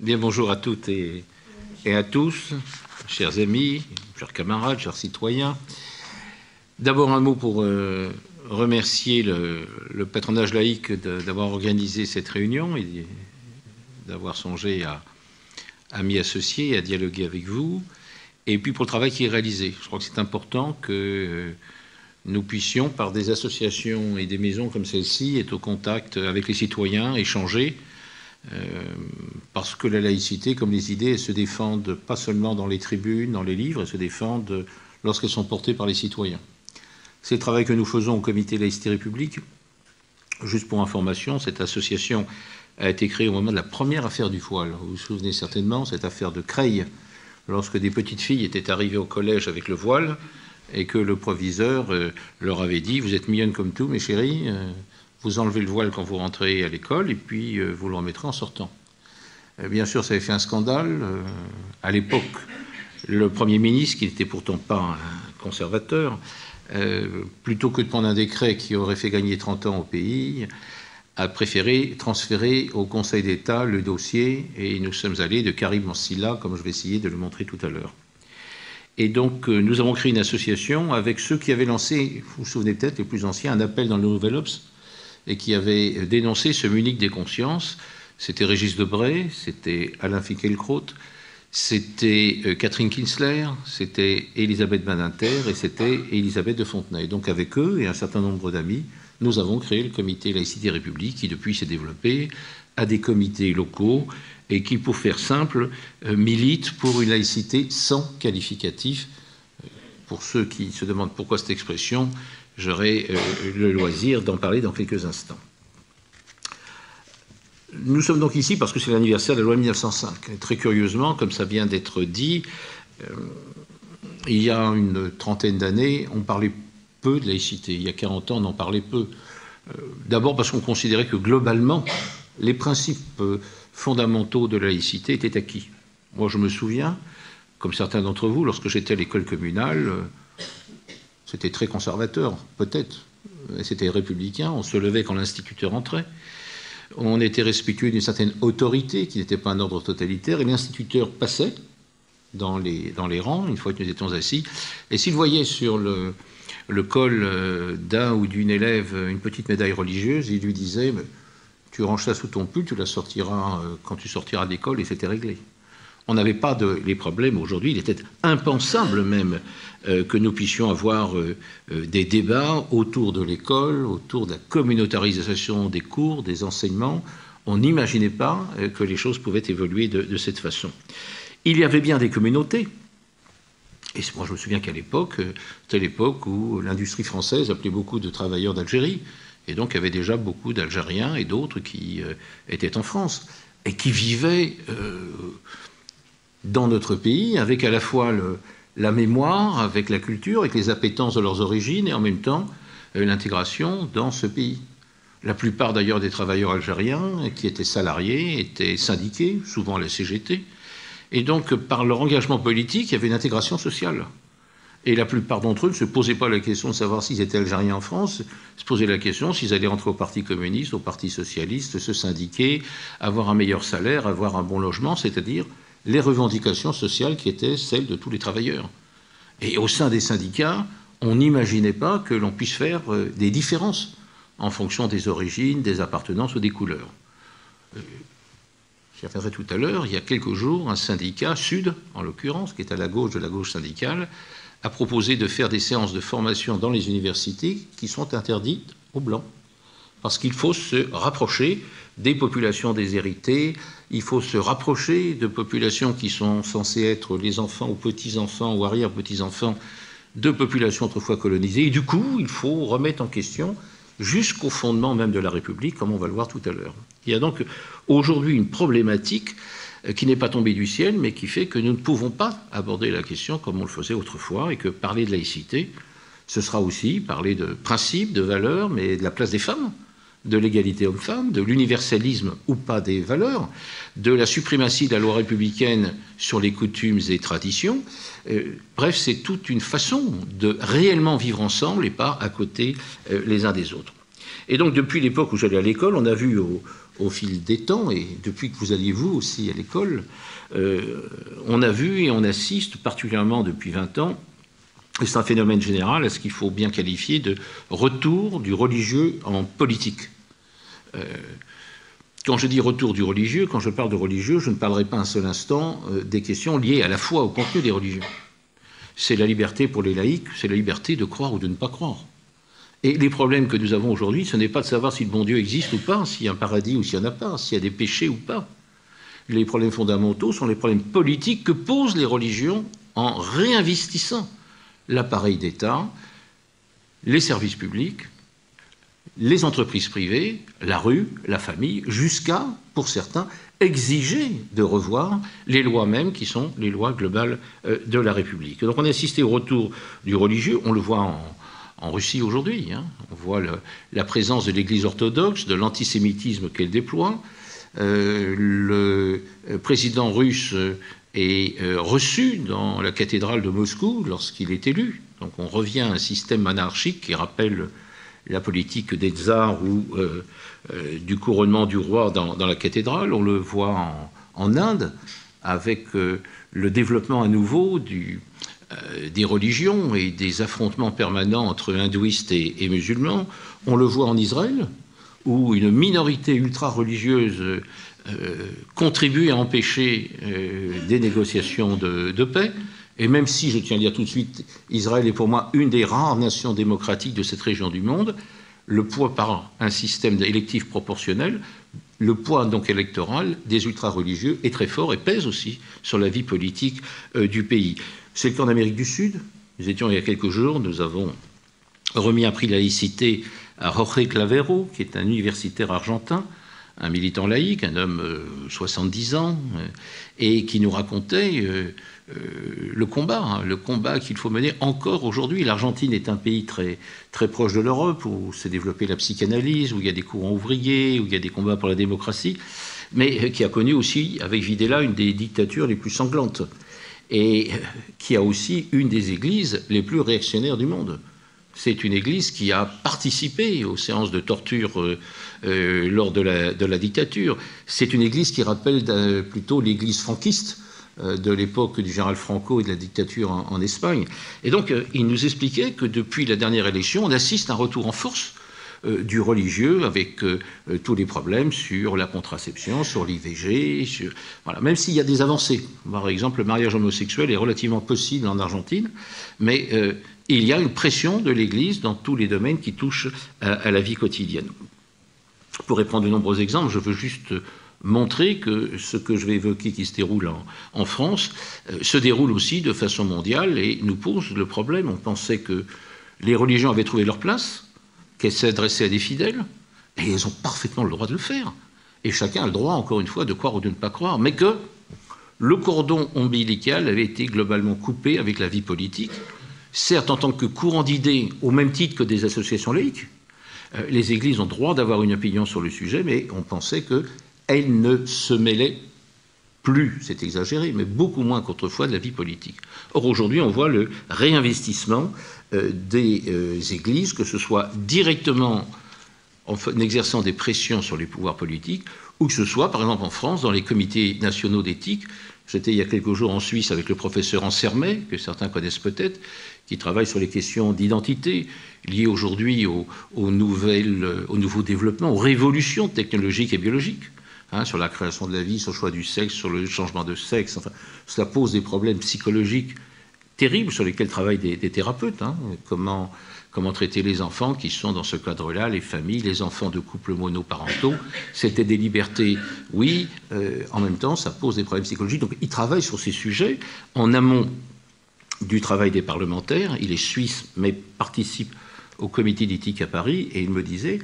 Bien, bonjour à toutes et, à tous, chers amis, chers camarades, chers citoyens. D'abord un mot pour euh, remercier le, patronage laïque d'avoir organisé cette réunion et d'avoir songé à, m'y associer à dialoguer avec vous. Et puis pour le travail qui est réalisé. Je crois que c'est important que euh, nous puissions, par des associations et des maisons comme celle-ci, être au contact avec les citoyens, échanger, parce que la laïcité, comme les idées, se défendent pas seulement dans les tribunes, dans les livres, elles se défendent lorsqu'elles sont portées par les citoyens. C'est le travail que nous faisons au comité Laïcité République. Juste pour information, cette association a été créée au moment de la première affaire du voile. Vous vous souvenez certainement, cette affaire de Creil, lorsque des petites filles étaient arrivées au collège avec le voile et que le proviseur euh, leur avait dit Vous êtes mignonnes comme tout, mes chéris, euh, vous enlevez le voile quand vous rentrez à l'école et puis euh, vous le remettrez en sortant. bien sûr, ça avait fait un scandale. à l'époque, le Premier ministre, qui n'était pourtant pas un conservateur, plutôt que de prendre un décret qui aurait fait gagner 30 ans au pays, a préféré transférer au Conseil d'État le dossier et nous sommes allés de Karim Mansilla, comme je vais essayer de le montrer tout à l'heure. Et donc, euh, nous avons créé une association avec ceux qui avaient lancé, vous vous souvenez peut-être, les plus anciens, un appel dans le Nouvel Obs et qui avaient dénoncé ce Munich des consciences. C'était Régis Debray, c'était Alain Finkielkraut, c'était euh, Catherine Kinsler, c'était Elisabeth Badinter et c'était Elisabeth de Fontenay. Donc, avec eux et un certain nombre d'amis, nous avons créé le comité Laïcité République qui, depuis, s'est développé à des comités locaux et qui, pour faire simple, euh, milite pour une laïcité sans qualificatif. Pour ceux qui se demandent pourquoi cette expression, j'aurai euh, le loisir d'en parler dans quelques instants. Nous sommes donc ici parce que c'est l'anniversaire de la loi 1905. très curieusement, comme ça vient d'être dit, euh, il y a une trentaine d'années, on parlait peu de laïcité. Il y a 40 ans, on en parlait peu. D'abord parce qu'on considérait que globalement, les principes fondamentaux de la laïcité étaient acquis. Moi, je me souviens, comme certains d'entre vous, lorsque j'étais à l'école communale, euh, c'était très conservateur, peut-être, c'était républicain, on se levait quand l'instituteur entrait, on était respectueux d'une certaine autorité qui n'était pas un ordre totalitaire, et l'instituteur passait dans les, rangs, une fois que nous étions assis, et s'il voyait sur le, le col euh, d'un ou d'une élève une petite médaille religieuse, il lui disait tu ranges ça sous ton pull, tu la sortiras euh, quand tu sortiras d'école et c'était réglé. On n'avait pas les problèmes aujourd'hui. Il était impensable même euh, que nous puissions avoir euh, des débats autour de l'école, autour de la communautarisation des cours, des enseignements. On n'imaginait pas que les choses pouvaient évoluer de, de, cette façon. Il y avait bien des communautés. Et moi, je me souviens qu'à l'époque, c'était l'époque où l'industrie française appelait beaucoup de travailleurs d'Algérie. Et donc, il y avait déjà beaucoup d'Algériens et d'autres qui euh, étaient en France et qui vivaient euh, dans notre pays avec à la fois la mémoire, avec la culture, avec les appétences de leurs origines et en même temps euh, l'intégration dans ce pays. La plupart d'ailleurs des travailleurs algériens qui étaient salariés étaient syndiqués, souvent à la CGT. Et donc, par leur engagement politique, il y avait une intégration sociale. Et la plupart d'entre eux ne se posaient pas la question de savoir s'ils étaient algériens en France, se posaient la question s'ils allaient entrer au Parti communiste, au Parti socialiste, se syndiquer, avoir un meilleur salaire, avoir un bon logement, c'est-à-dire les revendications sociales qui étaient celles de tous les travailleurs. Et au sein des syndicats, on n'imaginait pas que l'on puisse faire euh, des différences en fonction des origines, des appartenances ou des couleurs. Euh, j'y reviendrai tout à l'heure, il y a quelques jours, un syndicat, Sud en l'occurrence, qui est à la gauche de la gauche syndicale, a proposé de faire des séances de formation dans les universités qui sont interdites aux Blancs. Parce qu'il faut se rapprocher des populations déshéritées, il faut se rapprocher de populations qui sont censées être les enfants ou petits-enfants ou arrière-petits-enfants de populations autrefois colonisées. Et du coup, il faut remettre en question jusqu'au fondement même de la République, comme on va le voir tout à l'heure. Il y a donc aujourd'hui une problématique euh, qui n'est pas tombé du ciel, mais qui fait que nous ne pouvons pas aborder la question comme on le faisait autrefois, et que parler de laïcité, ce sera aussi parler de principes, de valeurs, mais de la place des femmes, de l'égalité homme-femme, de l'universalisme ou pas des valeurs, de la suprématie de la loi républicaine sur les coutumes et traditions. Euh, bref, c'est toute une façon de réellement vivre ensemble et pas à côté euh, les uns des autres. Et donc, depuis l'époque où j'allais à l'école, on a vu au, fil des temps, et depuis que vous alliez vous aussi à l'école, euh, on a vu et on assiste particulièrement depuis 20 ans, c'est un phénomène général, à ce qu'il faut bien qualifier de retour du religieux en politique? Euh, quand je dis retour du religieux, quand je parle de religieux, je ne parlerai pas un seul instant euh, des questions liées à la foi, au contenu des religions. C'est la liberté pour les laïcs, c'est la liberté de croire ou de ne pas croire. Et les problèmes que nous avons aujourd'hui, ce n'est pas de savoir si le bon Dieu existe ou pas, s'il y a un paradis ou s'il n'y en a pas, s'il y a des péchés ou pas. Les problèmes fondamentaux sont les problèmes politiques que posent les religions en réinvestissant l'appareil d'État, les services publics, les entreprises privées, la rue, la famille, jusqu'à, pour certains, exiger de revoir les lois mêmes qui sont les lois globales euh, de la République. Donc on a assisté au retour du religieux, on le voit en, Russie aujourd'hui, hein. on voit la présence de l'Église orthodoxe, de l'antisémitisme qu'elle déploie. Euh, le président russe est euh, reçu dans la cathédrale de Moscou lorsqu'il est élu. Donc on revient à un système anarchique qui rappelle la politique des tsars ou euh, euh, du couronnement du roi dans, la cathédrale. On le voit en, Inde avec le développement à nouveau des religions et des affrontements permanents entre hindouistes et, musulmans. On le voit en Israël, où une minorité ultra-religieuse contribue à empêcher euh, des négociations de, paix. Et même si, je tiens à dire tout de suite, Israël est pour moi une des rares nations démocratiques de cette région du monde, le poids par un système électif proportionnel, le poids donc électoral des ultra-religieux est très fort et pèse aussi sur la vie politique euh, du pays. C'est le cas en Amérique du Sud. Nous étions il y a quelques jours, nous avons remis un prix laïcité à Jorge Clavero, qui est un universitaire argentin, un militant laïque, un homme euh, 70 ans, euh, et qui nous racontait euh, le combat, hein, le combat qu'il faut mener encore aujourd'hui. L'Argentine est un pays très, très proche de l'Europe, où s'est développée la psychanalyse, où il y a des courants ouvriers, où il y a des combats pour la démocratie, mais qui a connu aussi, avec Videla, une des dictatures les plus sanglantes, et qui a aussi une des églises les plus réactionnaires du monde. C'est une église qui a participé aux séances de torture euh, euh, lors de la, dictature. C'est une église qui rappelle euh, plutôt l'église franquiste de l'époque du général Franco et de la dictature en, Espagne. Et donc, il nous expliquait que depuis la dernière élection, on assiste à un retour en force du religieux avec tous les problèmes sur la contraception, sur l'IVG, voilà. même s'il y a des avancées. Par exemple, le mariage homosexuel est relativement possible en Argentine, mais il y a une pression de l'Église dans tous les domaines qui touchent à, la vie quotidienne. Pour prendre de nombreux exemples, je veux juste montrer que ce que je vais évoquer qui se déroule en, France euh, se déroule aussi de façon mondiale et nous pose le problème. On pensait que les religions avaient trouvé leur place, qu'elles s'adressaient à des fidèles, et elles ont parfaitement le droit de le faire. Et chacun a le droit, encore une fois, de croire ou de ne pas croire, mais que le cordon ombilical avait été globalement coupé avec la vie politique certes en tant que courant d'idées, au même titre que des associations laïques. Euh, les églises ont droit d'avoir une opinion sur le sujet, mais on pensait qu'elles ne se mêlaient plus, c'est exagéré, mais beaucoup moins qu'autrefois de la vie politique. Or, aujourd'hui, on voit le réinvestissement euh, des euh, églises, que ce soit directement en exerçant des pressions sur les pouvoirs politiques, ou que ce soit, par exemple, en France, dans les comités nationaux d'éthique. J'étais il y a quelques jours en Suisse avec le professeur Ansermet, que certains connaissent peut-être, qui travaille sur les questions d'identité liées aujourd'hui aux, aux nouveaux développements, aux révolutions technologiques et biologiques. Hein, sur la création de la vie, sur le choix du sexe, sur le changement de sexe. Cela pose des problèmes psychologiques terribles sur lesquels travaillent des, thérapeutes. Hein. Comment, traiter les enfants qui sont dans ce cadre-là, les familles, les enfants de couples monoparentaux. C'était des libertés, oui, euh, en même temps, ça pose des problèmes psychologiques. Donc, ils travaillent sur ces sujets en amont du travail des parlementaires. Il est suisse, mais participe au comité d'éthique à Paris, et il me disait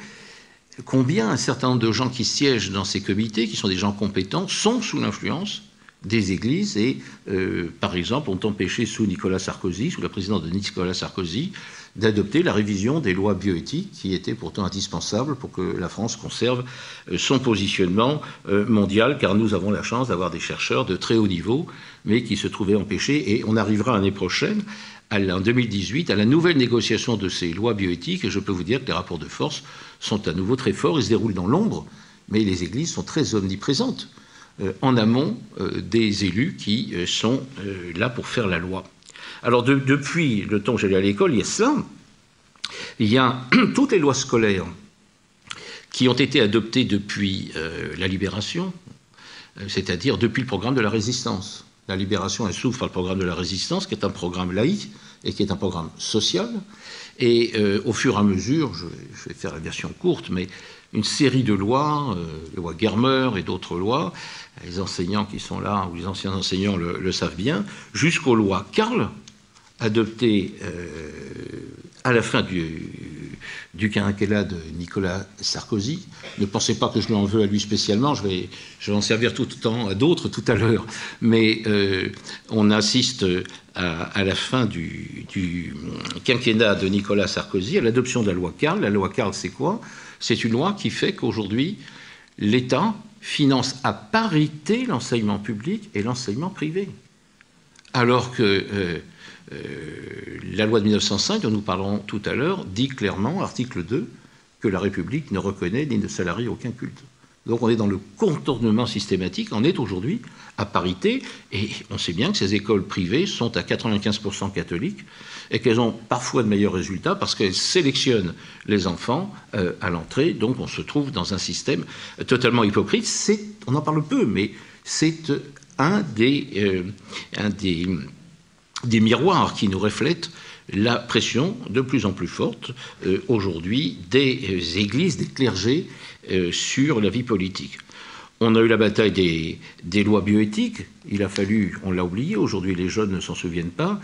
combien un certain nombre de gens qui siègent dans ces comités, qui sont des gens compétents, sont sous l'influence des églises et, euh, par exemple, ont empêché sous Nicolas Sarkozy, sous la présidence de Nicolas Sarkozy, d'adopter la révision des lois bioéthiques qui étaient pourtant indispensables pour que la France conserve euh, son positionnement euh, mondial, car nous avons la chance d'avoir des chercheurs de très haut niveau, mais qui se trouvaient empêchés. Et on arrivera l'année prochaine, en 2018, à la nouvelle négociation de ces lois bioéthiques, et je peux vous dire que les rapports de force sont à nouveau très forts, ils se déroulent dans l'ombre, mais les églises sont très omniprésentes en amont des élus qui sont là pour faire la loi. Alors depuis le temps que j'allais à l'école, il y a cela. Il y a toutes les lois scolaires qui ont été adoptées depuis la libération, c'est-à-dire depuis le programme de la résistance. La libération, elle s'ouvre par le programme de la résistance, qui est un programme laïque et qui est un programme social. Et euh, au fur et à mesure, je, vais faire la version courte, mais une série de lois, euh, les lois Germer et d'autres lois, les enseignants qui sont là, ou les anciens enseignants le, savent bien, jusqu'aux lois Karl, adoptées euh, à la fin du, quinquennat de Nicolas Sarkozy. Ne pensez pas que je lui en veux à lui spécialement, je vais, je vais en servir tout le temps à d'autres tout à l'heure. Mais euh, on assiste à, la fin du, quinquennat de Nicolas Sarkozy à l'adoption de la loi Carl. La loi Carl, c'est quoi? C'est une loi qui fait qu'aujourd'hui, l'État finance à parité l'enseignement public et l'enseignement privé. Alors que euh, la loi de 1905, dont nous parlerons tout à l'heure, dit clairement, article 2, que la République ne reconnaît ni ne salarie aucun culte. Donc on est dans le contournement systématique, on est aujourd'hui à parité, et on sait bien que ces écoles privées sont à 95% catholiques, et qu'elles ont parfois de meilleurs résultats parce qu'elles sélectionnent les enfants euh, à l'entrée, donc on se trouve dans un système totalement hypocrite. on en parle peu, mais c'est un des, euh, un des des miroirs qui nous reflètent la pression de plus en plus forte euh, aujourd'hui des euh, églises, des clergés euh, sur la vie politique. On a eu la bataille des, lois bioéthiques. Il a fallu, on l'a oublié, aujourd'hui les jeunes ne s'en souviennent pas,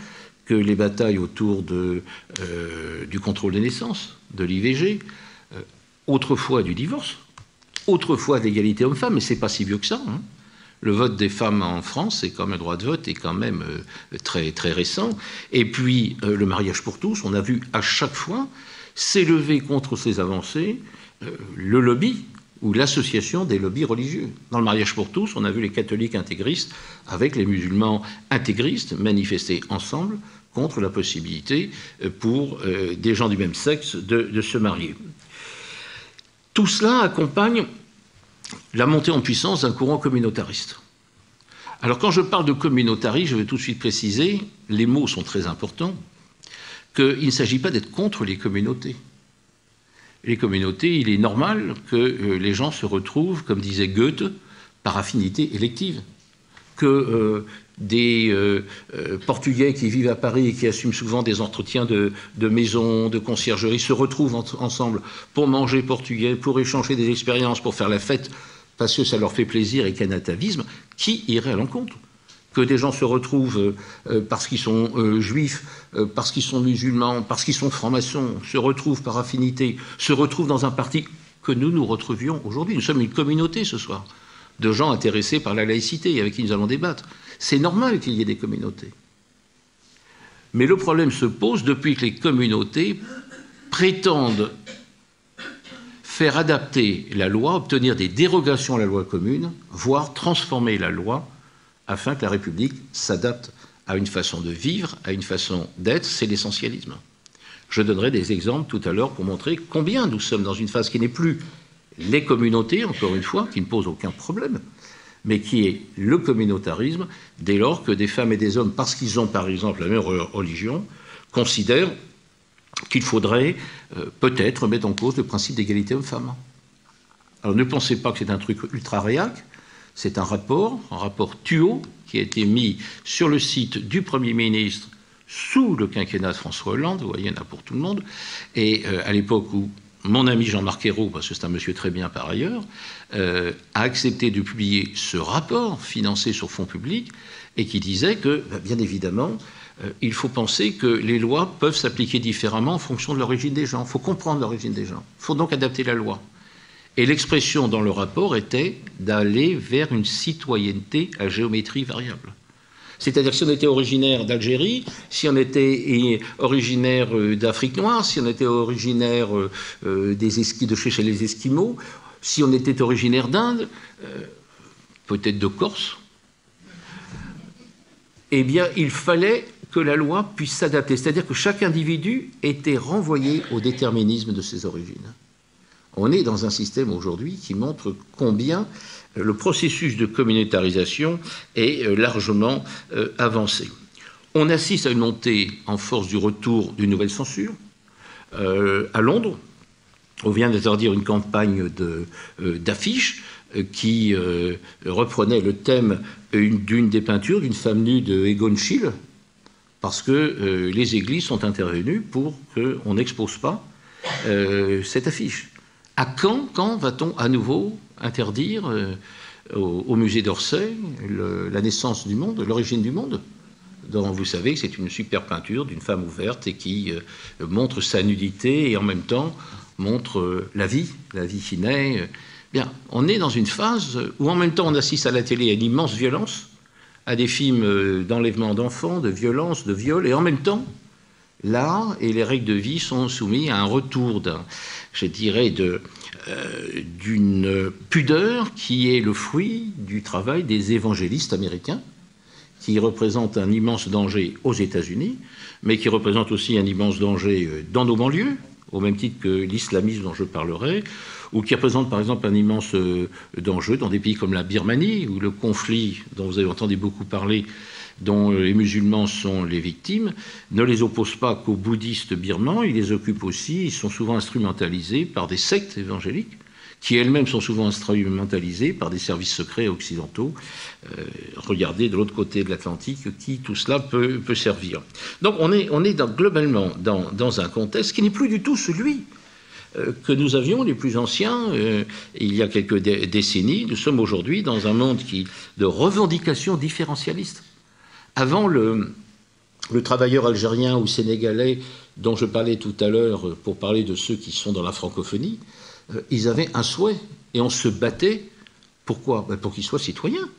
que les batailles autour du contrôle des naissances, de l'IVG, autrefois du divorce, autrefois de l'égalité homme-femme, mais c'est pas si vieux que ça. Hein le vote des femmes en France, et comme le droit de vote est quand même euh, très, très récent. Et puis euh, le mariage pour tous, on a vu à chaque fois s'élever contre ces avancées euh, le lobby ou l'association des lobbies religieux. Dans le mariage pour tous, on a vu les catholiques intégristes avec les musulmans intégristes manifester ensemble contre la possibilité pour des gens du même sexe de se marier. Tout cela accompagne la montée en puissance d'un courant communautariste. Alors quand je parle de communautarisme, je vais tout de suite préciser, les mots sont très importants, qu'il ne s'agit pas d'être contre les communautés. Les communautés, il est normal que euh, les gens se retrouvent, comme disait Goethe, par affinité élective. Que euh, des euh, Portugais qui vivent à Paris et qui assument souvent des entretiens de, maisons, de conciergerie, se retrouvent ensemble pour manger portugais, pour échanger des expériences, pour faire la fête parce que ça leur fait plaisir et qu'il y a un atavisme, qui irait à l'encontre? Que des gens se retrouvent euh, parce qu'ils sont euh, juifs, euh, parce qu'ils sont musulmans, parce qu'ils sont francs-maçons, se retrouvent par affinité, se retrouvent dans un parti que nous nous retrouvions aujourd'hui. Nous sommes une communauté ce soir de gens intéressés par la laïcité avec qui nous allons débattre. C'est normal qu'il y ait des communautés. Mais le problème se pose depuis que les communautés prétendent faire adapter la loi, obtenir des dérogations à la loi commune, voire transformer la loi afin que la République s'adapte à une façon de vivre, à une façon d'être, c'est l'essentialisme. Je donnerai des exemples tout à l'heure pour montrer combien nous sommes dans une phase qui n'est plus les communautés, encore une fois, qui ne pose aucun problème, mais qui est le communautarisme, dès lors que des femmes et des hommes, parce qu'ils ont par exemple la même religion, considèrent qu'il faudrait euh, peut-être mettre en cause le principe d'égalité homme-femme. Alors ne pensez pas que c'est un truc ultra réac, c'est un rapport, un rapport TUO, qui a été mis sur le site du Premier ministre sous le quinquennat de François Hollande, vous voyez, il y en a pour tout le monde, et euh, à l'époque où mon ami Jean-Marc Ayrault, parce que c'est un monsieur très bien par ailleurs, euh, a accepté de publier ce rapport financé sur fonds publics et qui disait que, bah, bien évidemment, euh, il faut penser que les lois peuvent s'appliquer différemment en fonction de l'origine des gens. Il faut comprendre l'origine des gens. Il faut donc adapter la loi. Et l'expression dans le rapport était d'aller vers une citoyenneté à géométrie variable. C'est-à-dire si on était originaire d'Algérie, si on était originaire euh, d'Afrique noire, si on était originaire euh, des de chez les Esquimaux, si on était originaire d'Inde, peut-être de Corse, eh bien, il fallait que la loi puisse s'adapter, c'est-à-dire que chaque individu était renvoyé au déterminisme de ses origines. On est dans un système aujourd'hui qui montre combien le processus de communautarisation est largement avancé. On assiste à une montée en force du retour d'une nouvelle censure. à Londres, on vient d'interdire une campagne d'affiches qui reprenait le thème d'une des peintures d'une femme nue de Egon Schiele, parce que euh, les églises sont intervenues pour qu'on n'expose pas euh, cette affiche. À quand, quand va-t-on à nouveau interdire euh, au, musée d'Orsay la naissance du monde, l'origine du monde? Dont vous savez que c'est une super peinture d'une femme ouverte et qui montre sa nudité et en même temps montre la vie, la vie naît. Bien, on est dans une phase où en même temps on assiste à la télé à une immense violence, à des films euh, d'enlèvement d'enfants, de violence, de viol, et en même temps, l'art et les règles de vie sont soumis à un retour, je dirais, euh, d'une pudeur qui est le fruit du travail des évangélistes américains, qui représentent un immense danger aux États-Unis, mais qui représentent aussi un immense danger euh, dans nos banlieues, au même titre que l'islamisme dont je parlerai, ou qui représente par exemple un immense euh, danger dans des pays comme la Birmanie, où le conflit dont vous avez entendu beaucoup parler, dont euh, les musulmans sont les victimes, ne les oppose pas qu'aux bouddhistes birmans, ils les occupent aussi, ils sont souvent instrumentalisés par des sectes évangéliques qui elles-mêmes sont souvent instrumentalisées par des services secrets occidentaux. Euh, regardez de l'autre côté de l'Atlantique qui tout cela peut, servir. Donc on est, on est globalement dans, dans, un contexte qui n'est plus du tout celui euh, que nous avions les plus anciens il y a quelques décennies. Nous sommes aujourd'hui dans un monde qui, de revendications différentialistes. Avant, le, le travailleur algérien ou sénégalais dont je parlais tout à l'heure pour parler de ceux qui sont dans la francophonie, euh, ils avaient un souhait et on se battait. Pourquoi? Ben, Pour qu'ils soient citoyens,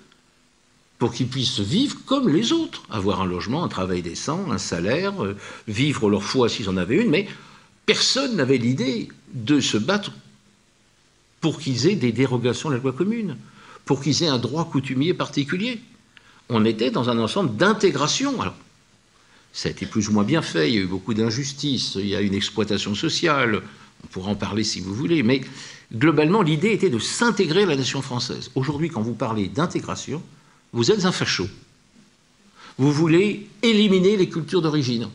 pour qu'ils puissent vivre comme les autres, avoir un logement, un travail décent, un salaire, vivre leur foi s'ils en avaient une, mais personne n'avait l'idée de se battre pour qu'ils aient des dérogations à la loi commune, pour qu'ils aient un droit coutumier particulier. On était dans un ensemble d'intégration. Alors, ça a été plus ou moins bien fait, il y a eu beaucoup d'injustices, il y a une exploitation sociale, on pourra en parler si vous voulez, mais globalement, l'idée était de s'intégrer à la nation française. Aujourd'hui, quand vous parlez d'intégration, vous êtes un facho. Vous voulez éliminer les cultures d'origine.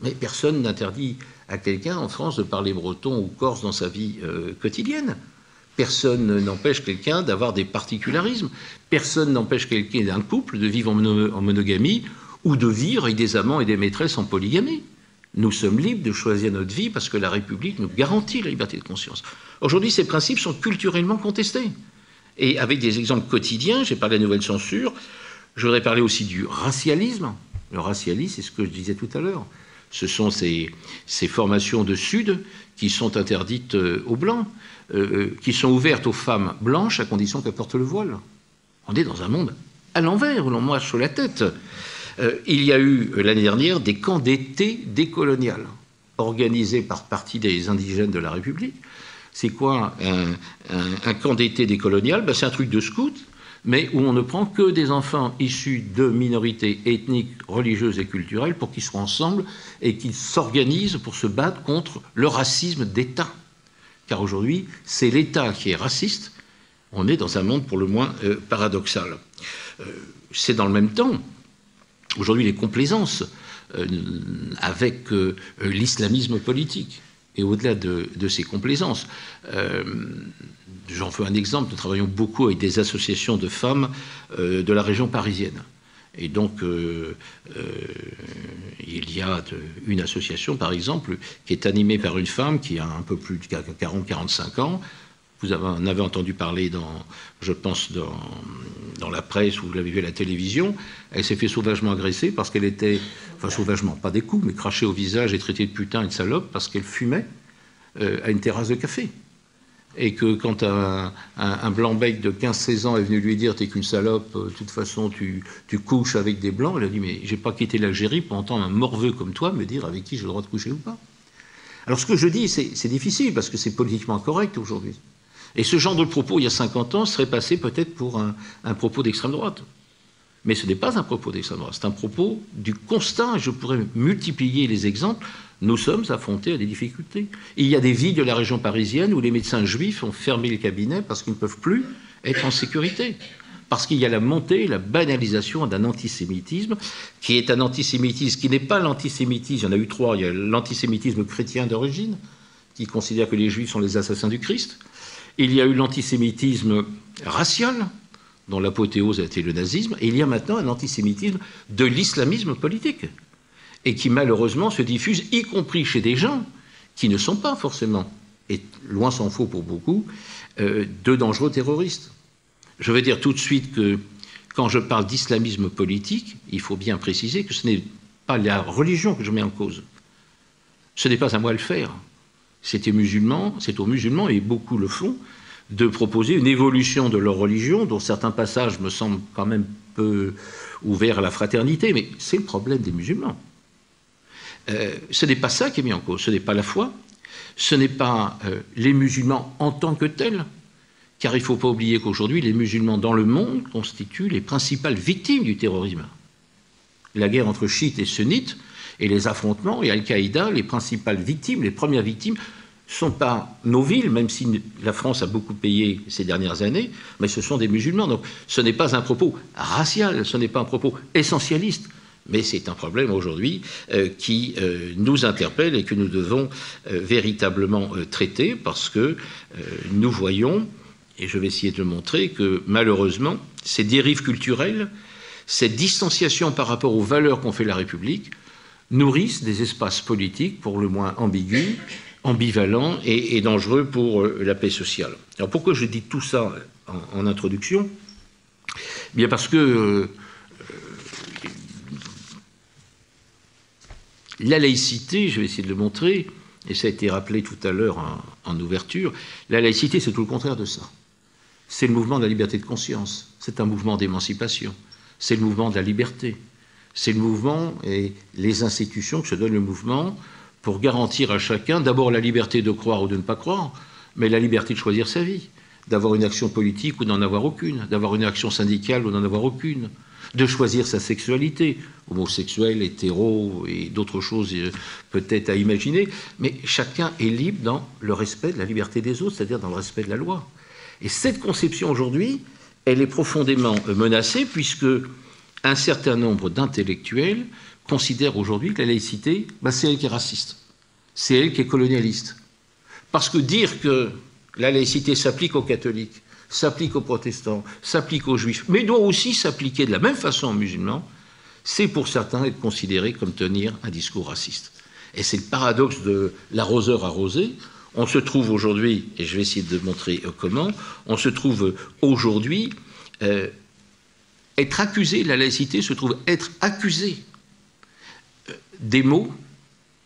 Mais personne n'interdit à quelqu'un en France de parler breton ou corse dans sa vie euh, quotidienne. Personne n'empêche quelqu'un d'avoir des particularismes. Personne n'empêche quelqu'un d'un couple de vivre en, monogamie ou de vivre avec des amants et des maîtresses en polygamie. Nous sommes libres de choisir notre vie parce que la République nous garantit la liberté de conscience. Aujourd'hui, ces principes sont culturellement contestés. Et avec des exemples quotidiens, j'ai parlé de la nouvelle censure, je voudrais parler aussi du racialisme. Le racialisme, c'est ce que je disais tout à l'heure ce sont ces, formations de Sud qui sont interdites euh, aux Blancs, euh, euh, qui sont ouvertes aux femmes blanches à condition qu'elles portent le voile. On est dans un monde à l'envers où l'on marche sur la tête. il y a eu l'année dernière des camps d'été décoloniales organisés par partie des indigènes de la République. C'est quoi un, camp d'été décolonial? Ben, C'est un truc de scout mais où on ne prend que des enfants issus de minorités ethniques, religieuses et culturelles pour qu'ils soient ensemble et qu'ils s'organisent pour se battre contre le racisme d'État. Car aujourd'hui, c'est l'État qui est raciste. On est dans un monde pour le moins euh, paradoxal. Euh, c'est dans le même temps, aujourd'hui, les complaisances euh, avec l'islamisme politique. Et au-delà de, ces complaisances, J'en fais un exemple, nous travaillons beaucoup avec des associations de femmes euh, de la région parisienne. Et donc, euh, euh, il y a une association, par exemple, qui est animée par une femme qui a un peu plus de 40-45 ans. Vous en avez entendu parler, dans, je pense, dans, la presse ou vous l'avez vu à la télévision. Elle s'est fait sauvagement agresser parce qu'elle était, enfin sauvagement, pas des coups, mais crachée au visage et traitée de putain et de salope parce qu'elle fumait à une terrasse de café et que quand un, blanc-bec de 15-16 ans est venu lui dire T'es qu'une salope, euh, de toute façon tu, couches avec des blancs, il a dit Mais j'ai pas quitté l'Algérie pour entendre un morveux comme toi me dire avec qui j'ai le droit de coucher ou pas. Alors ce que je dis, c'est difficile parce que c'est politiquement correct aujourd'hui. Et ce genre de propos, il y a 50 ans, serait passé peut-être pour un, propos d'extrême droite. Mais ce n'est pas un propos d'extrême droite, c'est un propos du constat, je pourrais multiplier les exemples. Nous sommes affrontés à des difficultés. Il y a des villes de la région parisienne où les médecins juifs ont fermé les cabinets parce qu'ils ne peuvent plus être en sécurité. Parce qu'il y a la montée, la banalisation d'un antisémitisme, qui est un antisémitisme qui n'est pas l'antisémitisme, il y en a eu trois, il y a l'antisémitisme chrétien d'origine, qui considère que les juifs sont les assassins du Christ. Il y a eu l'antisémitisme racial, dont l'apothéose a été le nazisme, et il y a maintenant un antisémitisme de l'islamisme politique, et qui malheureusement se diffuse, y compris chez des gens qui ne sont pas forcément, et loin s'en faut pour beaucoup, euh, de dangereux terroristes. Je veux dire tout de suite que quand je parle d'islamisme politique, il faut bien préciser que ce n'est pas la religion que je mets en cause. Ce n'est pas à moi de le faire. C'est aux musulmans, c'est aux musulmans, et beaucoup le font, de proposer une évolution de leur religion, dont certains passages me semblent quand même peu ouverts à la fraternité, mais c'est le problème des musulmans. Euh, ce n'est pas ça qui est mis en cause, ce n'est pas la foi, ce n'est pas euh, les musulmans en tant que tels, car il ne faut pas oublier qu'aujourd'hui, les musulmans dans le monde constituent les principales victimes du terrorisme. La guerre entre chiites et sunnites et les affrontements et Al-Qaïda, les principales victimes, les premières victimes, sont pas nos villes, même si la France a beaucoup payé ces dernières années, mais ce sont des musulmans. Donc ce n'est pas un propos racial, ce n'est pas un propos essentialiste, mais c'est un problème aujourd'hui euh, qui euh, nous interpelle et que nous devons euh, véritablement traiter parce que nous voyons, et je vais essayer de le montrer, que malheureusement, ces dérives culturelles, cette distanciation par rapport aux valeurs qu'ont fait la République, nourrissent des espaces politiques pour le moins ambigus, ambivalents et, dangereux pour la paix sociale. Alors pourquoi je dis tout ça en, introduction? Bien parce que La laïcité, je vais essayer de le montrer, et ça a été rappelé tout à l'heure en, ouverture, la laïcité, c'est tout le contraire de ça. C'est le mouvement de la liberté de conscience, c'est un mouvement d'émancipation, c'est le mouvement de la liberté, c'est le mouvement et les institutions que se donne le mouvement pour garantir à chacun d'abord la liberté de croire ou de ne pas croire, mais la liberté de choisir sa vie, d'avoir une action politique ou d'en avoir aucune, d'avoir une action syndicale ou d'en avoir aucune, de choisir sa sexualité, homosexuel, hétéro et d'autres choses euh, peut-être à imaginer, mais chacun est libre dans le respect de la liberté des autres, c'est-à-dire dans le respect de la loi. Et cette conception aujourd'hui, elle est profondément menacée puisque un certain nombre d'intellectuels considèrent aujourd'hui que la laïcité, bah, c'est elle qui est raciste, c'est elle qui est colonialiste. Parce que dire que la laïcité s'applique aux catholiques, s'applique aux protestants, s'applique aux juifs, mais doit aussi s'appliquer de la même façon aux musulmans, c'est pour certains être considéré comme tenir un discours raciste. Et c'est le paradoxe de l'arroseur arrosé. On se trouve aujourd'hui, et je vais essayer de montrer comment, on se trouve aujourd'hui euh, être accusé, la laïcité se trouve être accusé euh, des mots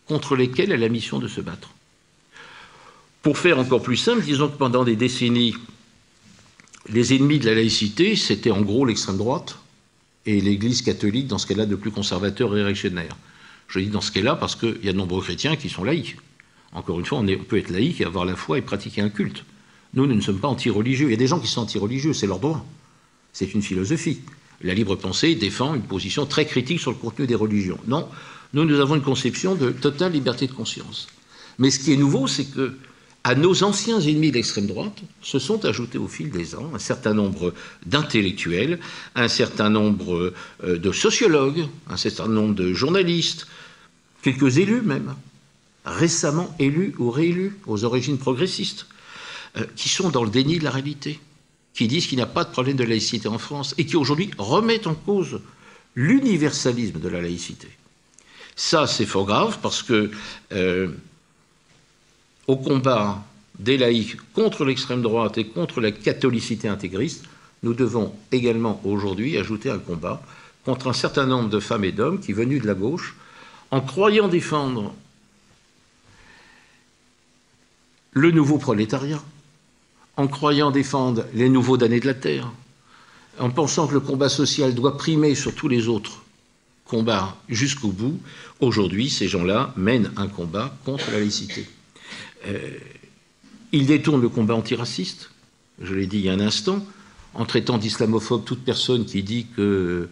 contre lesquels elle a mission de se battre. Pour faire encore plus simple, disons que pendant des décennies, les ennemis de la laïcité, c'était en gros l'extrême droite et l'Église catholique dans ce qu'elle a de plus conservateur et réactionnaire. Je dis dans ce qu'elle a parce qu'il y a de nombreux chrétiens qui sont laïcs. Encore une fois, on, peut être laïque et avoir la foi et pratiquer un culte. Nous, nous ne sommes pas anti-religieux. Il y a des gens qui sont anti-religieux, c'est leur droit. C'est une philosophie. La libre pensée défend une position très critique sur le contenu des religions. Non, nous, nous avons une conception de totale liberté de conscience. Mais ce qui est nouveau, c'est que à nos anciens ennemis d'extrême droite se sont ajoutés au fil des ans un certain nombre d'intellectuels, un certain nombre euh, de sociologues, un certain nombre de journalistes, quelques élus même, récemment élus ou réélus aux origines progressistes, euh, qui sont dans le déni de la réalité, qui disent qu'il n'y a pas de problème de laïcité en France et qui aujourd'hui remettent en cause l'universalisme de la laïcité. Ça, c'est fort grave parce que euh, au combat des laïcs contre l'extrême droite et contre la catholicité intégriste, nous devons également aujourd'hui ajouter un combat contre un certain nombre de femmes et d'hommes qui, venus de la gauche, en croyant défendre le nouveau prolétariat, en croyant défendre les nouveaux damnés de la terre, en pensant que le combat social doit primer sur tous les autres combats jusqu'au bout, aujourd'hui, ces gens-là mènent un combat contre la laïcité. Euh, il détourne le combat antiraciste, je l'ai dit il y a un instant, en traitant d'islamophobe toute personne qui dit que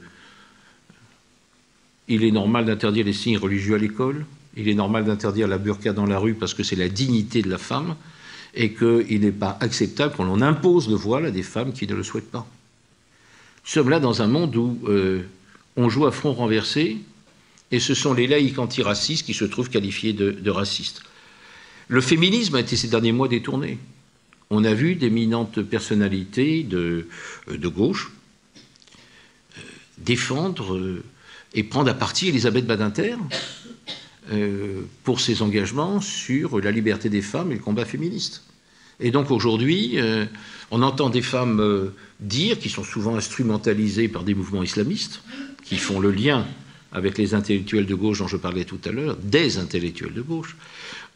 il est normal d'interdire les signes religieux à l'école, il est normal d'interdire la burqa dans la rue parce que c'est la dignité de la femme, et qu'il n'est pas acceptable qu'on impose le voile à des femmes qui ne le souhaitent pas. Nous sommes là dans un monde où euh, on joue à front renversé, et ce sont les laïcs antiracistes qui se trouvent qualifiés de, racistes. Le féminisme a été ces derniers mois détourné. On a vu d'éminentes personnalités de, euh, gauche euh, défendre et prendre à partie Elisabeth Badinter pour ses engagements sur la liberté des femmes et le combat féministe. Et donc aujourd'hui, on entend des femmes dire, qui sont souvent instrumentalisées par des mouvements islamistes, qui font le lien avec les intellectuels de gauche dont je parlais tout à l'heure, des intellectuels de gauche,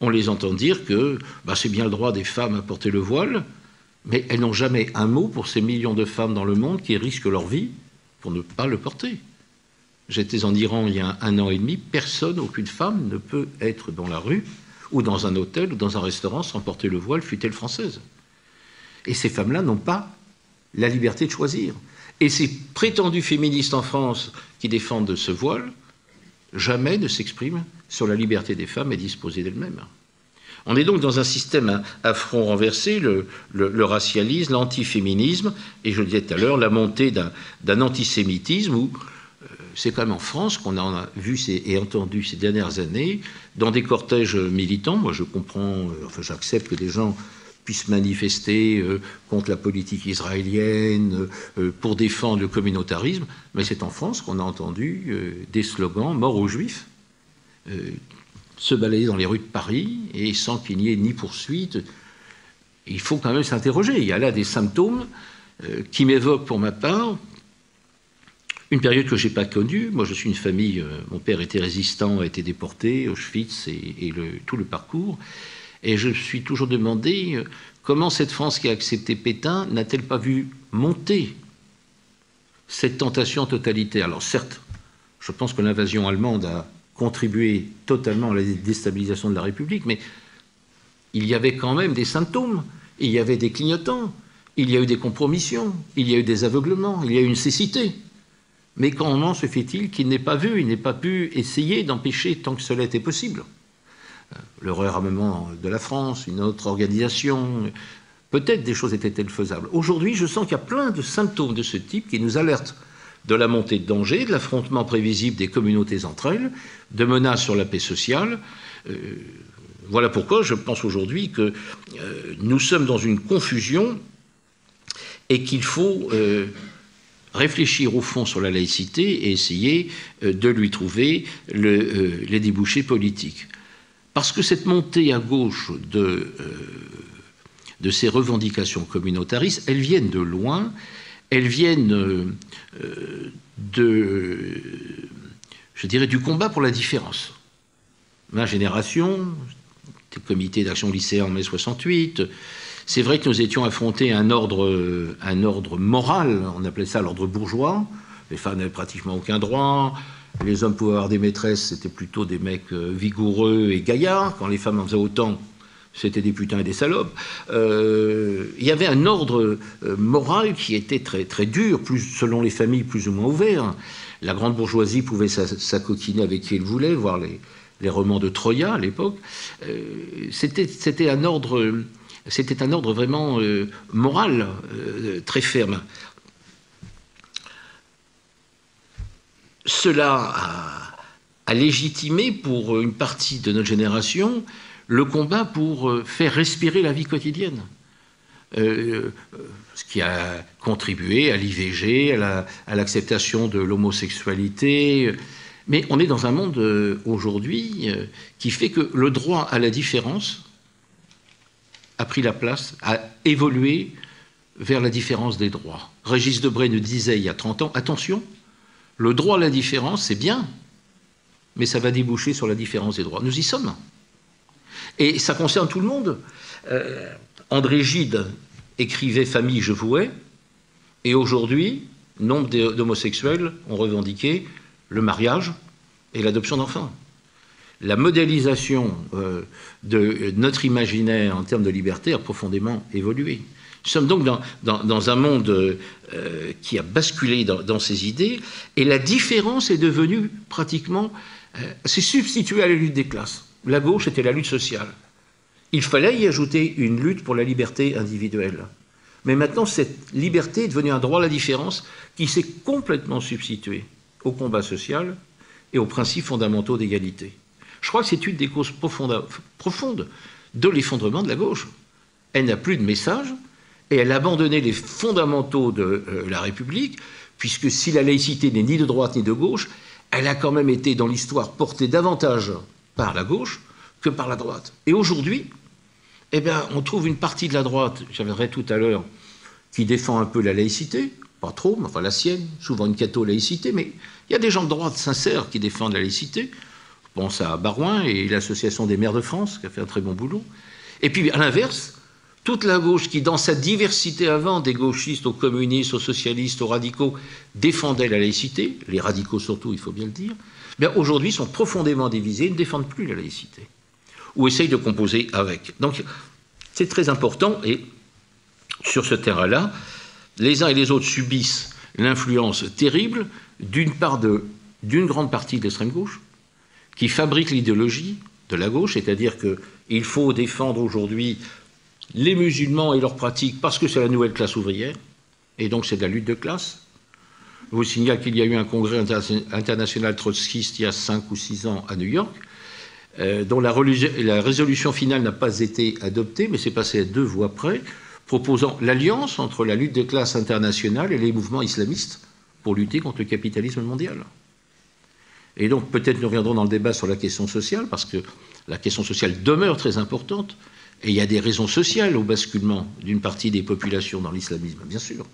on les entend dire que bah, c'est bien le droit des femmes à porter le voile, mais elles n'ont jamais un mot pour ces millions de femmes dans le monde qui risquent leur vie pour ne pas le porter. J'étais en Iran il y a un an et demi, personne, aucune femme ne peut être dans la rue ou dans un hôtel ou dans un restaurant sans porter le voile, fut-elle française. Et ces femmes-là n'ont pas la liberté de choisir. Et ces prétendus féministes en France qui défendent ce voile, jamais ne s'expriment sur la liberté des femmes à disposer d'elles-mêmes. On est donc dans un système à front renversé, le, racialisme, l'antiféminisme, et je le disais tout à l'heure, la montée d'un antisémitisme où c'est quand même en France qu'on a vu et entendu ces dernières années, dans des cortèges militants, moi je comprends, euh, enfin j'accepte que des gens puissent manifester euh, contre la politique israélienne, euh, pour défendre le communautarisme, mais c'est en France qu'on a entendu des slogans mort aux juifs se balader dans les rues de Paris et sans qu'il n'y ait ni poursuite. Il faut quand même s'interroger. Il y a là des symptômes qui m'évoquent pour ma part une période que je n'ai pas connue. Moi, je suis une famille, mon père était résistant, a été déporté, Auschwitz et, et tout le parcours. Et je me suis toujours demandé euh, comment cette France qui a accepté Pétain n'a-t-elle pas vu monter cette tentation totalitaire? Alors certes, je pense que l'invasion allemande a contribué totalement à la déstabilisation de la République, mais il y avait quand même des symptômes, il y avait des clignotants, il y a eu des compromissions, il y a eu des aveuglements, il y a eu une cécité. Mais comment se fait-il qu'il n'ait pas vu, il n'ait pas pu essayer d'empêcher tant que cela était possible le réarmement de la France, une autre organisation. Peut-être des choses étaient-elles faisables. Aujourd'hui, je sens qu'il y a plein de symptômes de ce type qui nous alertent de la montée de danger, de l'affrontement prévisible des communautés entre elles, de menaces sur la paix sociale. Euh, voilà pourquoi je pense aujourd'hui que euh, nous sommes dans une confusion et qu'il faut euh, réfléchir au fond sur la laïcité et essayer de lui trouver les débouchés politiques. Parce que cette montée à gauche de, euh, ces revendications communautaristes, elles viennent de loin, elles viennent euh, de, je dirais, du combat pour la différence. Ma génération, le comité d'action lycéen en mai 68, c'est vrai que nous étions affrontés à un ordre, un ordre moral, on appelait ça l'ordre bourgeois, les femmes n'avaient pratiquement aucun droit, les hommes pouvaient avoir des maîtresses, c'était plutôt des mecs euh, vigoureux et gaillards. Quand les femmes en faisaient autant, c'était des putains et des salopes. Euh, il y avait un ordre euh, moral qui était très, très dur, plus, selon les familles plus ou moins ouvert. La grande bourgeoisie pouvait s'acoquiner avec qui elle voulait, voir les, romans de Troya à l'époque. c'était un ordre, c'était un ordre vraiment moral très ferme. cela a, légitimé pour une partie de notre génération le combat pour euh, faire respirer la vie quotidienne. Euh, euh, ce qui a contribué à l'IVG, à l'acceptation de l'homosexualité. Mais on est dans un monde aujourd'hui qui fait que le droit à la différence a pris la place, a évolué vers la différence des droits. Régis Debray nous disait il y a 30 ans, attention, le droit à la différence, c'est bien, mais ça va déboucher sur la différence des droits. Nous y sommes. Et ça concerne tout le monde. Euh, André Gide écrivait Famille, je vouais, et aujourd'hui, nombre d'homosexuels ont revendiqué le mariage et l'adoption d'enfants. La modélisation euh, de notre imaginaire en termes de liberté a profondément évolué. Nous sommes donc dans, un monde euh, qui a basculé dans, ces idées, et la différence est devenue pratiquement, euh, substitué à la lutte des classes. La gauche était la lutte sociale. Il fallait y ajouter une lutte pour la liberté individuelle. Mais maintenant, cette liberté est devenue un droit à la différence qui s'est complètement substitué au combat social et aux principes fondamentaux d'égalité. Je crois que c'est une des causes profondes, de l'effondrement de la gauche. Elle n'a plus de message et elle a abandonné les fondamentaux de euh, la République, puisque si la laïcité n'est ni de droite ni de gauche, elle a quand même été dans l'histoire portée davantage par la gauche que par la droite. Et aujourd'hui, eh on trouve une partie de la droite, j'avais tout à l'heure, qui défend un peu la laïcité, pas trop, mais enfin la sienne, souvent une catho-laïcité, mais il y a des gens de droite sincères qui défendent la laïcité. Pense à Barouin et l'Association des maires de France, qui a fait un très bon boulot. Et puis, à l'inverse, toute la gauche qui, dans sa diversité avant, des gauchistes aux communistes, aux socialistes, aux radicaux, défendait la laïcité, les radicaux surtout, il faut bien le dire, bien aujourd'hui sont profondément divisés et ne défendent plus la laïcité, ou essayent de composer avec. Donc, c'est très important, et sur ce terrain-là, les uns et les autres subissent l'influence terrible d'une part d'une grande partie de l'extrême gauche, qui fabrique l'idéologie de la gauche, c'est-à-dire qu'il faut défendre aujourd'hui les musulmans et leurs pratiques parce que c'est la nouvelle classe ouvrière, et donc c'est de la lutte de classe. Je vous signale qu'il y a eu un congrès international trotskiste il y a cinq ou six ans à New York, euh, dont la, résolution finale n'a pas été adoptée, mais c'est passé à deux voix près, proposant l'alliance entre la lutte de classe internationale et les mouvements islamistes pour lutter contre le capitalisme mondial. Et donc peut-être nous reviendrons dans le débat sur la question sociale, parce que la question sociale demeure très importante, et il y a des raisons sociales au basculement d'une partie des populations dans l'islamisme, bien sûr.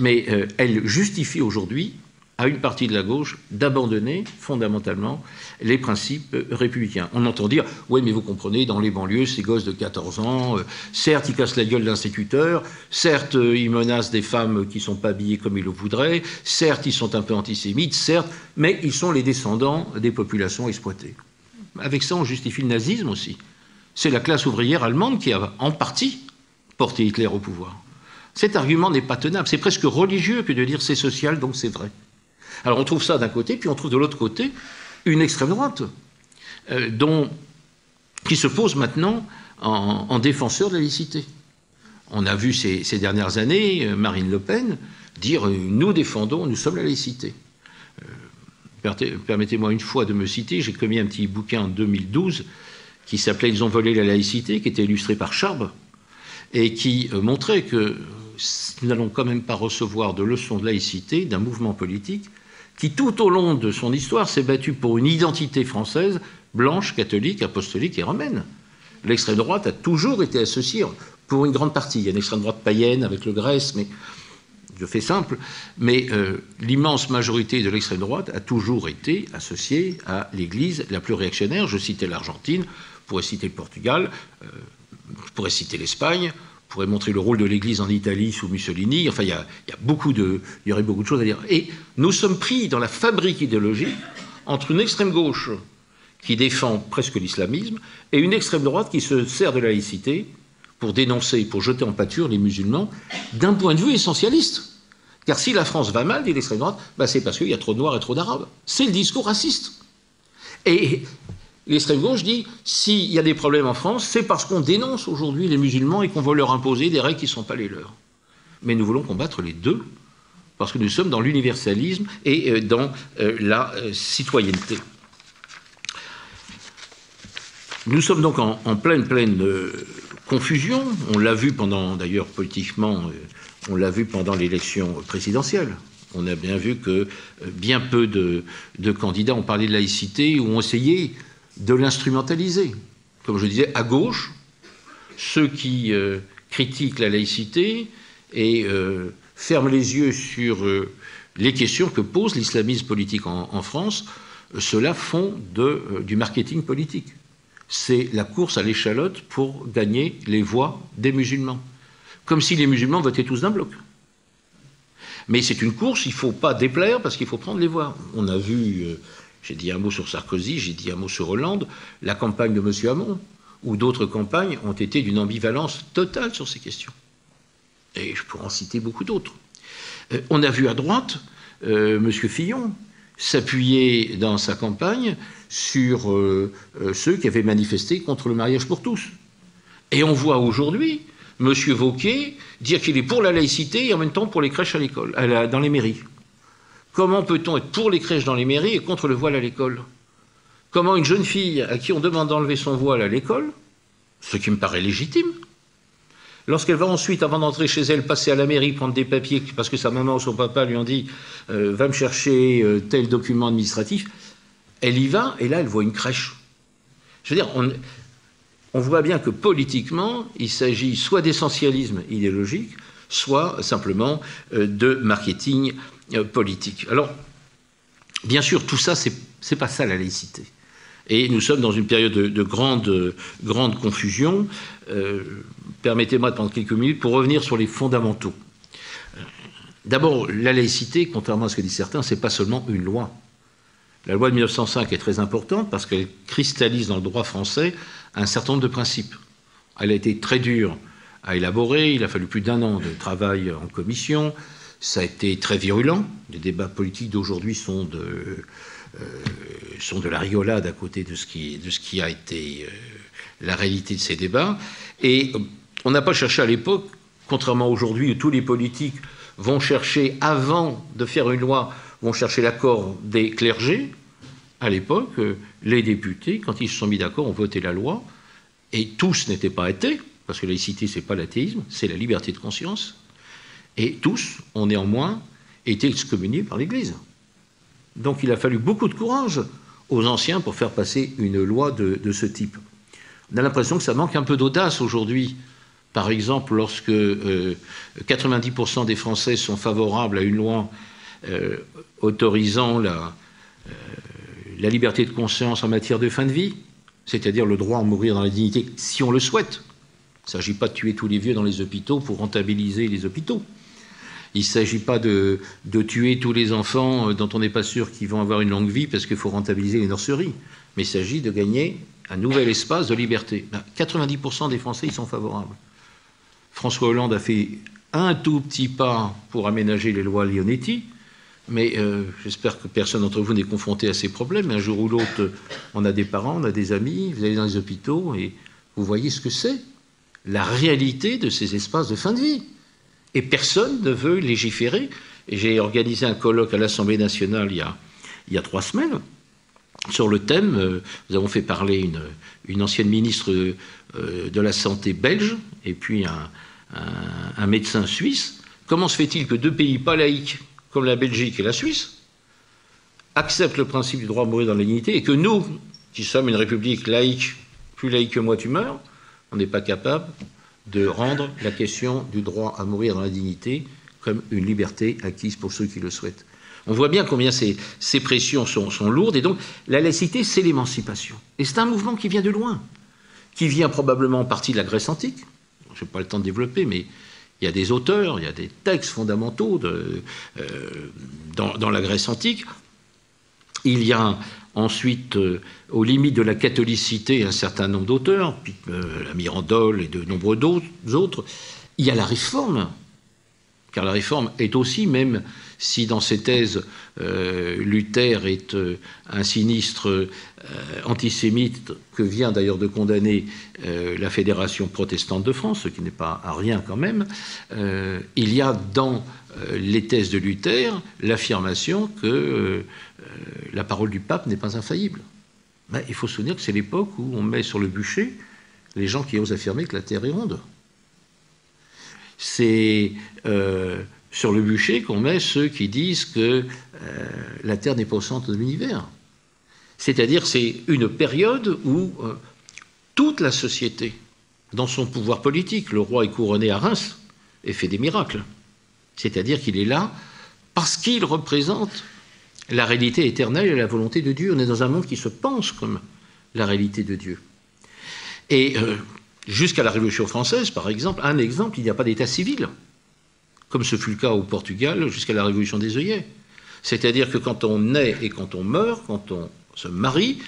Mais euh, elle justifie aujourd'hui à une partie de la gauche d'abandonner fondamentalement les principes républicains. On entend dire, oui, mais vous comprenez, dans les banlieues, ces gosses de 14 ans, euh, certes, ils cassent la gueule d'instituteurs, certes, euh, ils menacent des femmes qui ne sont pas habillées comme ils le voudraient, certes, ils sont un peu antisémites, certes, mais ils sont les descendants des populations exploitées. Avec ça, on justifie le nazisme aussi. C'est la classe ouvrière allemande qui a, en partie, porté Hitler au pouvoir. Cet argument n'est pas tenable. C'est presque religieux que de dire c'est social, donc c'est vrai. Alors on trouve ça d'un côté, puis on trouve de l'autre côté une extrême droite euh, qui se pose maintenant en, défenseur de la laïcité. On a vu ces, dernières années euh, Marine Le Pen dire euh, nous défendons, nous sommes la laïcité. Permettez-moi une fois de me citer, j'ai commis un petit bouquin en 2012 qui s'appelait Ils ont volé la laïcité, qui était illustré par Charb, et qui montrait que nous n'allons quand même pas recevoir de leçons de laïcité d'un mouvement politique qui tout au long de son histoire s'est battu pour une identité française blanche, catholique, apostolique et romaine. L'extrême droite a toujours été associée, pour une grande partie. Il y a une extrême droite païenne avec le Grèce, mais je fais simple, mais euh, l'immense majorité de l'extrême droite a toujours été associée à l'Église la plus réactionnaire. Je citais l'Argentine, je pourrais citer le Portugal, euh, je pourrais citer l'Espagne, pourrait montrer le rôle de l'Église en Italie sous Mussolini. Enfin, il y, a, beaucoup de, il y aurait beaucoup de choses à dire. Et nous sommes pris dans la fabrique idéologique entre une extrême gauche qui défend presque l'islamisme et une extrême droite qui se sert de la laïcité pour dénoncer, pour jeter en pâture les musulmans d'un point de vue essentialiste. Car si la France va mal, dit l'extrême droite, bah c'est parce qu'il y a trop de noirs et trop d'arabes. C'est le discours raciste. Et L'extrême gauche dit s'il y a des problèmes en France, c'est parce qu'on dénonce aujourd'hui les musulmans et qu'on veut leur imposer des règles qui ne sont pas les leurs. Mais nous voulons combattre les deux, parce que nous sommes dans l'universalisme et euh, dans euh, la euh, citoyenneté. Nous sommes donc en, pleine, pleine confusion. On l'a vu pendant, d'ailleurs, politiquement, on l'a vu pendant l'élection présidentielle. On a bien vu que bien peu de, de candidats ont parlé de laïcité ou ont essayé de l'instrumentaliser. Comme je disais, à gauche, ceux qui euh, critiquent la laïcité et euh, ferment les yeux sur euh, les questions que pose l'islamisme politique en, France, ceux-là font du marketing politique. C'est la course à l'échalote pour gagner les voix des musulmans. Comme si les musulmans votaient tous d'un bloc. Mais c'est une course, il ne faut pas déplaire parce qu'il faut prendre les voix. On a vu j'ai dit un mot sur Sarkozy, j'ai dit un mot sur Hollande. La campagne de M. Hamon ou d'autres campagnes ont été d'une ambivalence totale sur ces questions. Et je pourrais en citer beaucoup d'autres. Euh, on a vu à droite euh, M. Fillon s'appuyer dans sa campagne sur euh, ceux qui avaient manifesté contre le mariage pour tous. Et on voit aujourd'hui M. Vauquier dire qu'il est pour la laïcité et en même temps pour les crèches à l'école, dans les mairies. Comment peut-on être pour les crèches dans les mairies et contre le voile à l'école? Comment une jeune fille à qui on demande d'enlever son voile à l'école, ce qui me paraît légitime, Lorsqu'elle va ensuite, avant d'entrer chez elle, passer à la mairie, prendre des papiers, parce que sa maman ou son papa lui ont dit euh, va me chercher euh, tel document administratif, elle y va, et là, elle voit une crèche. Je veux dire, on, voit bien que politiquement, il s'agit soit d'essentialisme idéologique, soit simplement euh, de marketing politique. Alors, bien sûr, tout ça, c'est pas ça la laïcité. Et nous sommes dans une période de, grande, grande, confusion. Euh, permettez-moi de prendre quelques minutes pour revenir sur les fondamentaux. D'abord, la laïcité, contrairement à ce que disent certains, c'est pas seulement une loi. La loi de 1905 est très importante parce qu'elle cristallise dans le droit français un certain nombre de principes. Elle a été très dure à élaborer, il a fallu plus d'un an de travail en commission, ça a été très virulent, les débats politiques d'aujourd'hui sont de, euh, sont de la rigolade à côté de ce qui, de ce qui a été euh, la réalité de ces débats. Et on n'a pas cherché à l'époque, contrairement aujourd'hui où tous les politiques vont chercher, avant de faire une loi, vont chercher l'accord des clergés. À l'époque, euh, les députés, quand ils se sont mis d'accord, ont voté la loi, et tous n'étaient pas athées, parce que la laïcité, ce n'est pas l'athéisme, c'est la liberté de conscience, et tous ont néanmoins été excommuniés par l'Église. Donc il a fallu beaucoup de courage aux anciens pour faire passer une loi de, ce type. On a l'impression que ça manque un peu d'audace aujourd'hui. Par exemple, lorsque 90% euh, des Français sont favorables à une loi euh, autorisant la, euh, la liberté de conscience en matière de fin de vie, c'est-à-dire le droit à mourir dans la dignité si on le souhaite. Il ne s'agit pas de tuer tous les vieux dans les hôpitaux pour rentabiliser les hôpitaux. Il ne s'agit pas de, tuer tous les enfants euh, dont on n'est pas sûr qu'ils vont avoir une longue vie parce qu'il faut rentabiliser les nurseries. Mais il s'agit de gagner un nouvel espace de liberté. 90% ben, des Français y sont favorables. François Hollande a fait un tout petit pas pour aménager les lois Leonetti, mais euh, j'espère que personne d'entre vous n'est confronté à ces problèmes. Un jour ou l'autre, on a des parents, on a des amis, vous allez dans les hôpitaux et vous voyez ce que c'est, la réalité de ces espaces de fin de vie. Et personne ne veut légiférer. J'ai organisé un colloque à l'Assemblée nationale il y, a, trois semaines sur le thème. Euh, nous avons fait parler une, ancienne ministre euh, de la Santé belge et puis un, un, médecin suisse. Comment se fait-il que deux pays pas laïques, comme la Belgique et la Suisse, acceptent le principe du droit à mourir dans la dignité et que nous, qui sommes une république laïque, plus laïque que moi tu meurs, on n'est pas capable de rendre la question du droit à mourir dans la dignité comme une liberté acquise pour ceux qui le souhaitent. On voit bien combien ces, pressions sont, lourdes, et donc la laïcité, c'est l'émancipation. Et c'est un mouvement qui vient de loin, qui vient probablement en partie de la Grèce antique. Je n'ai pas le temps de développer, mais il y a des auteurs, il y a des textes fondamentaux euh, dans, dans, la Grèce antique. Il y a Ensuite, euh, aux limites de la catholicité, un certain nombre d'auteurs, euh, la Mirandole et de nombreux autres. Il y a la réforme, car la réforme est aussi, même si dans ses thèses, euh, Luther est un sinistre antisémite que vient d'ailleurs de condamner la Fédération protestante de France, ce qui n'est pas à rien quand même, il y a dans les thèses de Luther l'affirmation que la parole du pape n'est pas infaillible. Mais il faut se souvenir que c'est l'époque où on met sur le bûcher les gens qui osent affirmer que la Terre est ronde. C'est euh, sur le bûcher qu'on met ceux qui disent que euh, la Terre n'est pas au centre de l'univers. C'est-à-dire c'est une période où euh, toute la société, dans son pouvoir politique, le roi est couronné à Reims et fait des miracles. C'est-à-dire qu'il est là parce qu'il représente la réalité éternelle et la volonté de Dieu. On est dans un monde qui se pense comme la réalité de Dieu. Et euh, jusqu'à la Révolution française, par exemple, un exemple, il n'y a pas d'état civil, comme ce fut le cas au Portugal jusqu'à la Révolution des œillets. C'est-à-dire que quand on naît et quand on meurt, quand on se marie,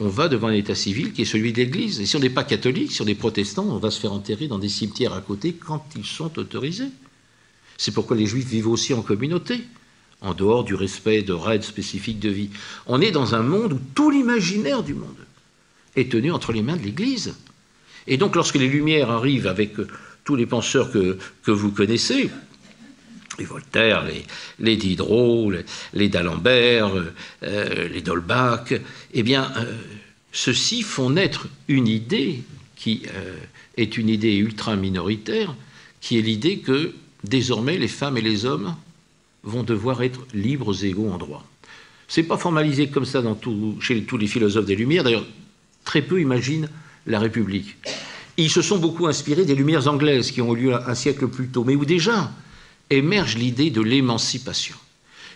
on va devant un état civil qui est celui de l'Église. Et si on n'est pas catholique, si on est protestant, on va se faire enterrer dans des cimetières à côté quand ils sont autorisés. C'est pourquoi les Juifs vivent aussi en communauté, en dehors du respect de règles spécifiques de vie. On est dans un monde où tout l'imaginaire du monde est tenu entre les mains de l'Église. Et donc lorsque les Lumières arrivent avec euh, tous les penseurs que, vous connaissez, les Voltaire, les, Diderot, les, d'Alembert, euh, les Dolbach, eh bien, euh, ceux-ci font naître une idée qui est une idée ultra minoritaire, qui est l'idée que désormais les femmes et les hommes vont devoir être libres et égaux en droit. C'est pas formalisé comme ça chez tous les philosophes des Lumières. D'ailleurs, très peu imaginent la République. Ils se sont beaucoup inspirés des Lumières anglaises qui ont eu lieu un siècle plus tôt, mais où déjà émerge l'idée de l'émancipation?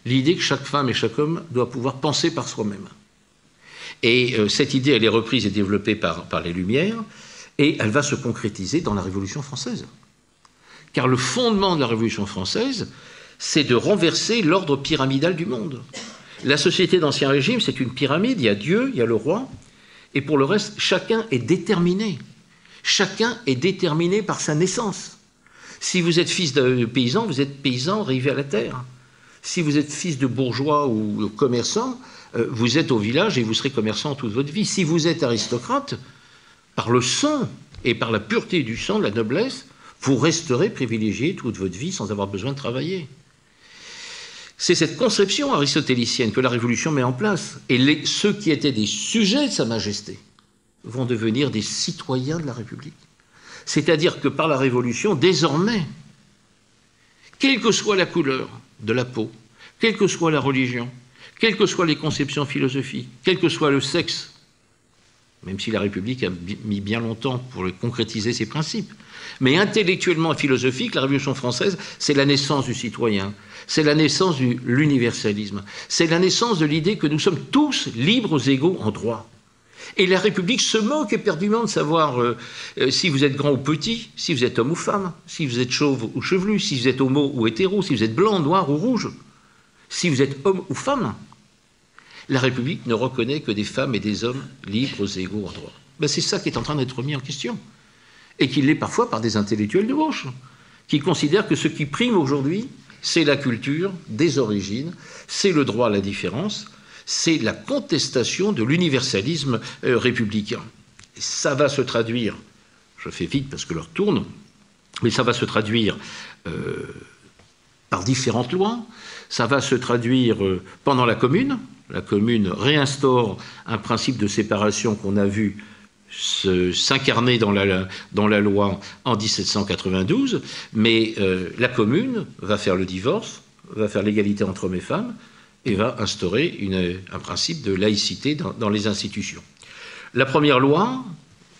L'idée que chaque femme et chaque homme doit pouvoir penser par soi-même. Et euh, cette idée, elle est reprise et développée par les Lumières, et elle va se concrétiser dans la Révolution française. Car le fondement de la Révolution française, c'est de renverser l'ordre pyramidal du monde. La société d'Ancien Régime, c'est une pyramide, il y a Dieu, il y a le roi, et pour le reste, chacun est déterminé. Chacun est déterminé par sa naissance. Si vous êtes fils de paysan, vous êtes paysan arrivé à la terre. Si vous êtes fils de bourgeois ou commerçant, euh, vous êtes au village et vous serez commerçant toute votre vie. Si vous êtes aristocrate, par le sang et par la pureté du sang, la noblesse, vous resterez privilégié toute votre vie sans avoir besoin de travailler. C'est cette conception aristotélicienne que la Révolution met en place. Et ceux qui étaient des sujets de Sa Majesté vont devenir des citoyens de la République. C'est-à-dire que par la Révolution, désormais, quelle que soit la couleur de la peau, quelle que soit la religion, quelles que soient les conceptions philosophiques, quel que soit le sexe, même si la République a mis bien longtemps pour concrétiser ses principes, mais intellectuellement et philosophique, la Révolution française, c'est la naissance du citoyen, c'est la naissance de l'universalisme, c'est la naissance de l'idée que nous sommes tous libres, égaux en droit. Et la République se moque éperdument de savoir euh, euh, si vous êtes grand ou petit, si vous êtes homme ou femme, si vous êtes chauve ou chevelu, si vous êtes homo ou hétéro, si vous êtes blanc, noir ou rouge, si vous êtes homme ou femme. La République ne reconnaît que des femmes et des hommes libres et égaux en droit. Ben, c'est ça qui est en train d'être mis en question. Et qu'il l'est parfois par des intellectuels de gauche, qui considèrent que ce qui prime aujourd'hui, c'est la culture des origines, c'est le droit à la différence, c'est la contestation de l'universalisme euh, républicain. Ça va se traduire, je fais vite parce que l'heure tourne, mais ça va se traduire euh, par différentes lois, ça va se traduire euh, pendant la commune. La commune réinstaure un principe de séparation qu'on a vu s'incarner dans la, dans loi en 1792, mais la commune va faire le divorce, va faire l'égalité entre hommes et femmes, et va instaurer un principe de laïcité dans, les institutions. La première loi,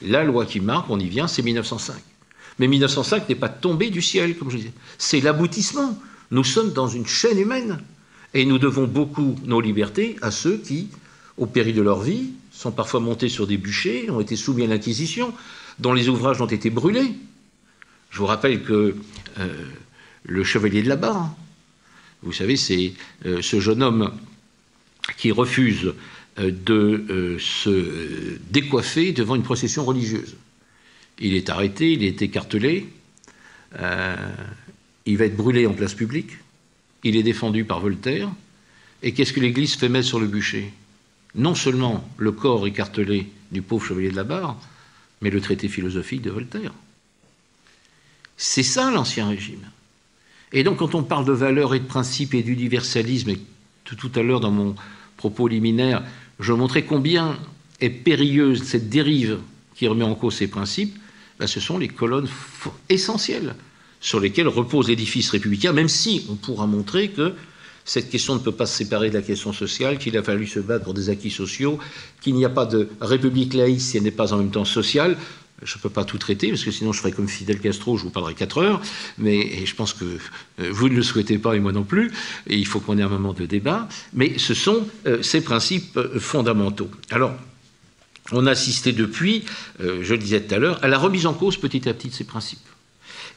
la loi qui marque, on y vient, c'est 1905. Mais 1905 n'est pas tombé du ciel, comme je disais. C'est l'aboutissement. Nous sommes dans une chaîne humaine. Et nous devons beaucoup nos libertés à ceux qui, au péril de leur vie, sont parfois montés sur des bûchers, ont été soumis à l'Inquisition, dont les ouvrages ont été brûlés. Je vous rappelle que euh, le chevalier de la Barre, vous savez, c'est euh, ce jeune homme qui refuse euh, de se décoiffer devant une procession religieuse. Il est arrêté, il est écartelé, il va être brûlé en place publique, il est défendu par Voltaire, et qu'est-ce que l'Église fait mettre sur le bûcher? Non seulement le corps écartelé du pauvre chevalier de la barre, mais le traité philosophique de Voltaire. C'est ça l'Ancien Régime. Et donc, quand on parle de valeurs et de principes et d'universalisme, et tout, à l'heure dans mon propos liminaire, je montrais combien est périlleuse cette dérive qui remet en cause ces principes, ben, ce sont les colonnes essentielles sur lesquelles repose l'édifice républicain, même si on pourra montrer que cette question ne peut pas se séparer de la question sociale, qu'il a fallu se battre pour des acquis sociaux, qu'il n'y a pas de république laïque si elle n'est pas en même temps sociale. Je ne peux pas tout traiter, parce que sinon je ferais comme Fidel Castro, je vous parlerai 4 heures, mais je pense que euh, vous ne le souhaitez pas et moi non plus, et il faut qu'on ait un moment de débat, mais ce sont euh, ces principes euh, fondamentaux. Alors, on a assisté depuis, je le disais tout à l'heure, à la remise en cause petit à petit de ces principes.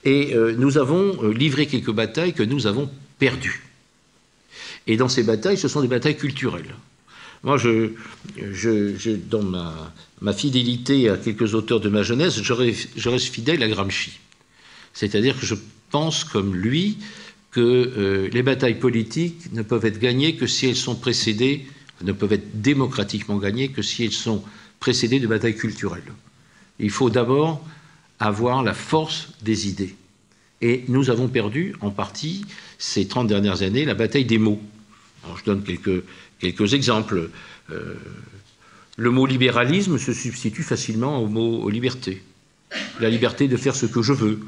Et nous avons livré quelques batailles que nous avons perdues. Et dans ces batailles, ce sont des batailles culturelles. Moi, je, je, dans ma, ma, fidélité à quelques auteurs de ma jeunesse, je reste fidèle à Gramsci. C'est-à-dire que je pense, comme lui, que euh, les batailles politiques ne peuvent être gagnées que si elles sont précédées, ne peuvent être démocratiquement gagnées que si elles sont précédées de batailles culturelles. Il faut d'abord avoir la force des idées. Et nous avons perdu en partie ces 30 dernières années la bataille des mots. je donne quelques, exemples. Euh, le mot libéralisme se substitue facilement au mot liberté. La liberté de faire ce que je veux,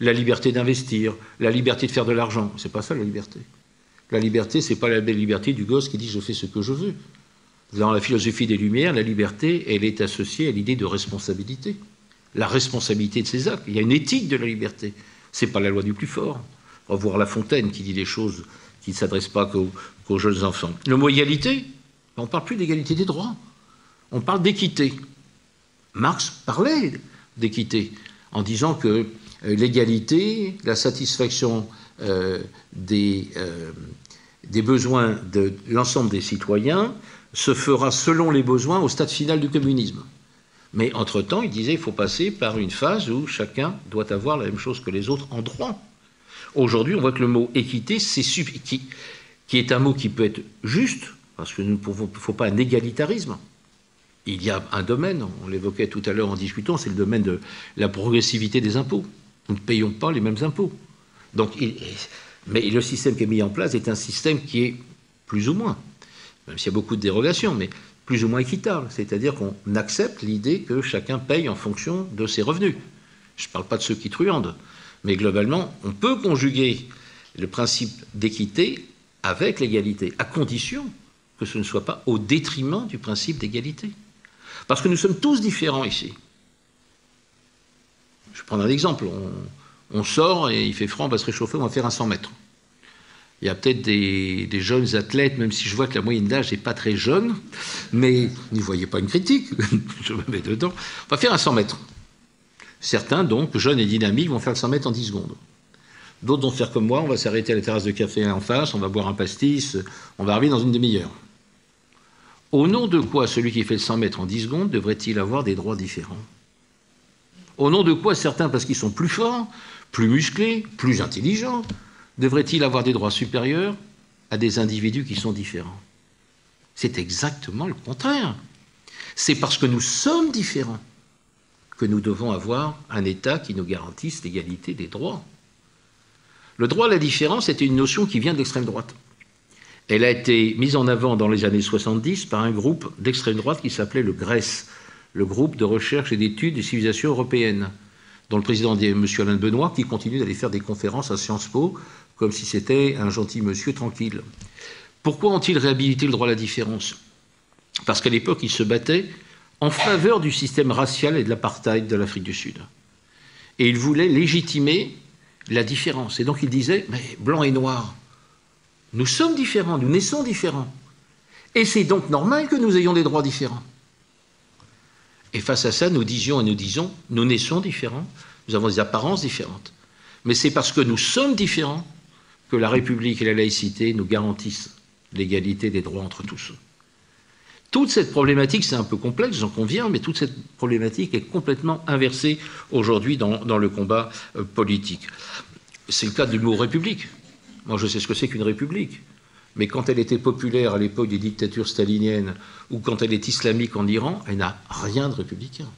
la liberté d'investir, la liberté de faire de l'argent. C'est pas ça la liberté. La liberté, c'est pas la belle liberté du gosse qui dit je fais ce que je veux. Dans la philosophie des Lumières, la liberté, elle est associée à l'idée de responsabilité. La responsabilité de ses actes. Il y a une éthique de la liberté. C'est pas la loi du plus fort. Revoir La Fontaine qui dit des choses qui ne s'adressent pas qu'aux, jeunes enfants. Le mot égalité, on ne parle plus d'égalité des droits. On parle d'équité. Marx parlait d'équité en disant que euh, l'égalité, la satisfaction euh, euh, des besoins de l'ensemble des citoyens se fera selon les besoins au stade final du communisme. Mais entre-temps, il disait qu'il faut passer par une phase où chacun doit avoir la même chose que les autres en droit. Aujourd'hui, on voit que le mot équité, c'est qui, est un mot qui peut être juste, parce que ne faut pas un égalitarisme. Il y a un domaine, on l'évoquait tout à l'heure en discutant, c'est le domaine de la progressivité des impôts. Nous ne payons pas les mêmes impôts. Donc, mais le système qui est mis en place est un système qui est plus ou moins, même s'il y a beaucoup de dérogations, mais plus ou moins équitable. C'est-à-dire qu'on accepte l'idée que chacun paye en fonction de ses revenus. Je ne parle pas de ceux qui truandent, mais globalement, on peut conjuguer le principe d'équité avec l'égalité, à condition que ce ne soit pas au détriment du principe d'égalité. Parce que nous sommes tous différents ici. Je vais prendre un exemple. On, sort et il fait froid, on va se réchauffer, on va faire un 100 mètres. Il y a peut-être des, jeunes athlètes, même si je vois que la moyenne d'âge n'est pas très jeune, mais n'y voyez pas une critique, je me mets dedans. On va faire un 100 mètres. Certains, donc, jeunes et dynamiques, vont faire le 100 mètres en 10 secondes. D'autres vont faire comme moi, on va s'arrêter à la terrasse de café en face, on va boire un pastis, on va arriver dans une demi-heure. Au nom de quoi celui qui fait le 100 mètres en 10 secondes devrait-il avoir des droits différents? Au nom de quoi certains, parce qu'ils sont plus forts, plus musclés, plus intelligents, devraient-ils avoir des droits supérieurs à des individus qui sont différents? C'est exactement le contraire. C'est parce que nous sommes différents que nous devons avoir un État qui nous garantisse l'égalité des droits. Le droit à la différence était une notion qui vient de l'extrême droite. Elle a été mise en avant dans les années 70 par un groupe d'extrême droite qui s'appelait le GRES, le groupe de recherche et d'études des civilisations européennes, dont le président est M. Alain Benoît, qui continue d'aller faire des conférences à Sciences Po, comme si c'était un gentil monsieur tranquille. Pourquoi ont-ils réhabilité le droit à la différence? Parce qu'à l'époque, ils se battaient en faveur du système racial et de l'apartheid de l'Afrique du Sud. Et ils voulaient légitimer la différence. Et donc ils disaient, mais blanc et noir, nous sommes différents, nous naissons différents. Et c'est donc normal que nous ayons des droits différents. Et face à ça, nous disions et nous disons, nous naissons différents, nous avons des apparences différentes. Mais c'est parce que nous sommes différents que la République et la laïcité nous garantissent l'égalité des droits entre tous. Toute cette problématique, c'est un peu complexe, j'en conviens, mais toute cette problématique est complètement inversée aujourd'hui dans, le combat euh, politique. C'est le cas du mot république. Moi, je sais ce que c'est qu'une république mais quand elle était populaire à l'époque des dictatures staliniennes ou quand elle est islamique en Iran, elle n'a rien de républicain.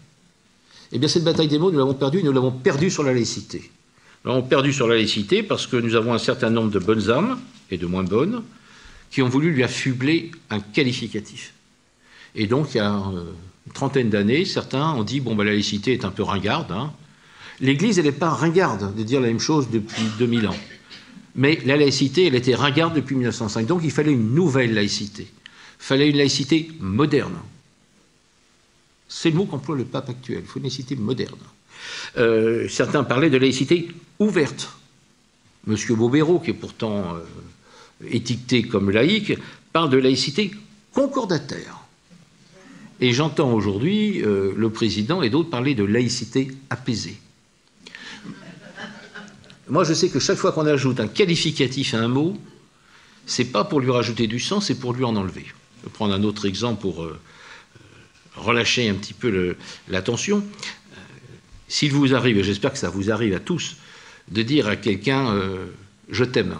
Eh bien, cette bataille des mots, nous l'avons perdue, nous l'avons perdue sur la laïcité. Nous l'avons perdue sur la laïcité parce que nous avons un certain nombre de bonnes âmes et de moins bonnes qui ont voulu lui affubler un qualificatif. Et donc, il y a euh, une trentaine d'années, certains ont dit bon, ben, la laïcité est un peu ringarde. Hein. L'Église, elle n'est pas ringarde de dire la même chose depuis 2000 ans. Mais la laïcité, elle était ringarde depuis 1905. Donc il fallait une nouvelle laïcité. Il fallait une laïcité moderne. C'est le mot qu'emploie le pape actuel. Il faut une laïcité moderne. Euh, certains parlaient de laïcité ouverte. Monsieur Bobéro, qui est pourtant euh, étiqueté comme laïque, parle de laïcité concordataire. Et j'entends aujourd'hui euh, le président et d'autres parler de laïcité apaisée. Moi, je sais que chaque fois qu'on ajoute un qualificatif à un mot, c'est pas pour lui rajouter du sens, c'est pour lui en enlever. prendre un autre exemple pour euh, relâcher un petit peu la tension. S'il vous arrive, et j'espère que ça vous arrive à tous, de dire à quelqu'un je t'aime,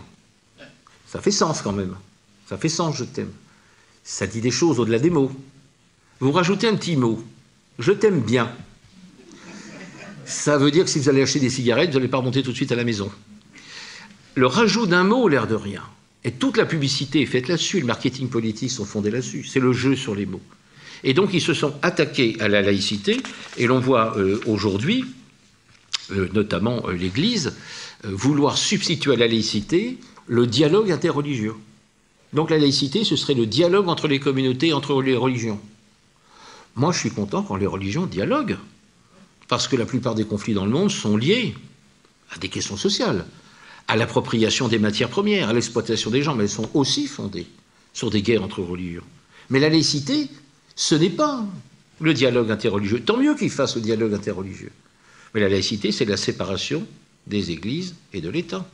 ça fait sens quand même. Ça fait sens, je t'aime. Ça dit des choses au-delà des mots. Vous rajoutez un petit mot, je t'aime bien. Ça veut dire que si vous allez acheter des cigarettes, vous n'allez pas remonter tout de suite à la maison. Le rajout d'un mot, l'air de rien, et toute la publicité est faite là-dessus, le marketing politique sont fondés là-dessus, c'est le jeu sur les mots. Et donc ils se sont attaqués à la laïcité, et l'on voit euh, aujourd'hui, euh, notamment euh, l'Église, vouloir substituer à la laïcité le dialogue interreligieux. Donc la laïcité, ce serait le dialogue entre les communautés, entre les religions. Moi, je suis content quand les religions dialoguent, parce que la plupart des conflits dans le monde sont liés à des questions sociales, à l'appropriation des matières premières, à l'exploitation des gens, mais elles sont aussi fondées sur des guerres entre religions. Mais la laïcité, ce n'est pas le dialogue interreligieux. Tant mieux qu'il fasse le dialogue interreligieux. Mais la laïcité, c'est la séparation des églises et de l'État.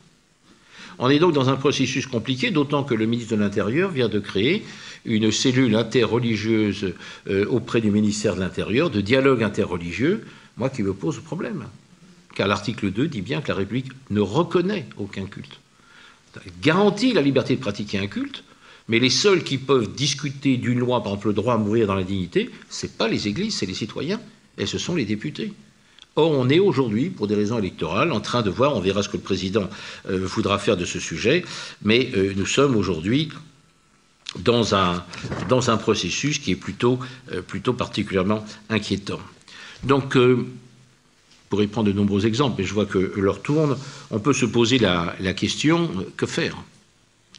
On est donc dans un processus compliqué, d'autant que le ministre de l'Intérieur vient de créer une cellule interreligieuse euh, auprès du ministère de l'Intérieur, de dialogue interreligieux, moi qui me pose problème. Car l'article 2 dit bien que la République ne reconnaît aucun culte. Elle garantit la liberté de pratiquer un culte, mais les seuls qui peuvent discuter d'une loi, par exemple le droit à mourir dans la dignité, ce pas les églises, c'est les citoyens, et ce sont les députés. Or, on est aujourd'hui, pour des raisons électorales, en train de voir, on verra ce que le président euh, voudra faire de ce sujet, mais euh, nous sommes aujourd'hui dans un, processus qui est plutôt, euh, plutôt particulièrement inquiétant. Donc, pour y prendre de nombreux exemples, mais je vois que l'heure tourne, on peut se poser la, question que faire?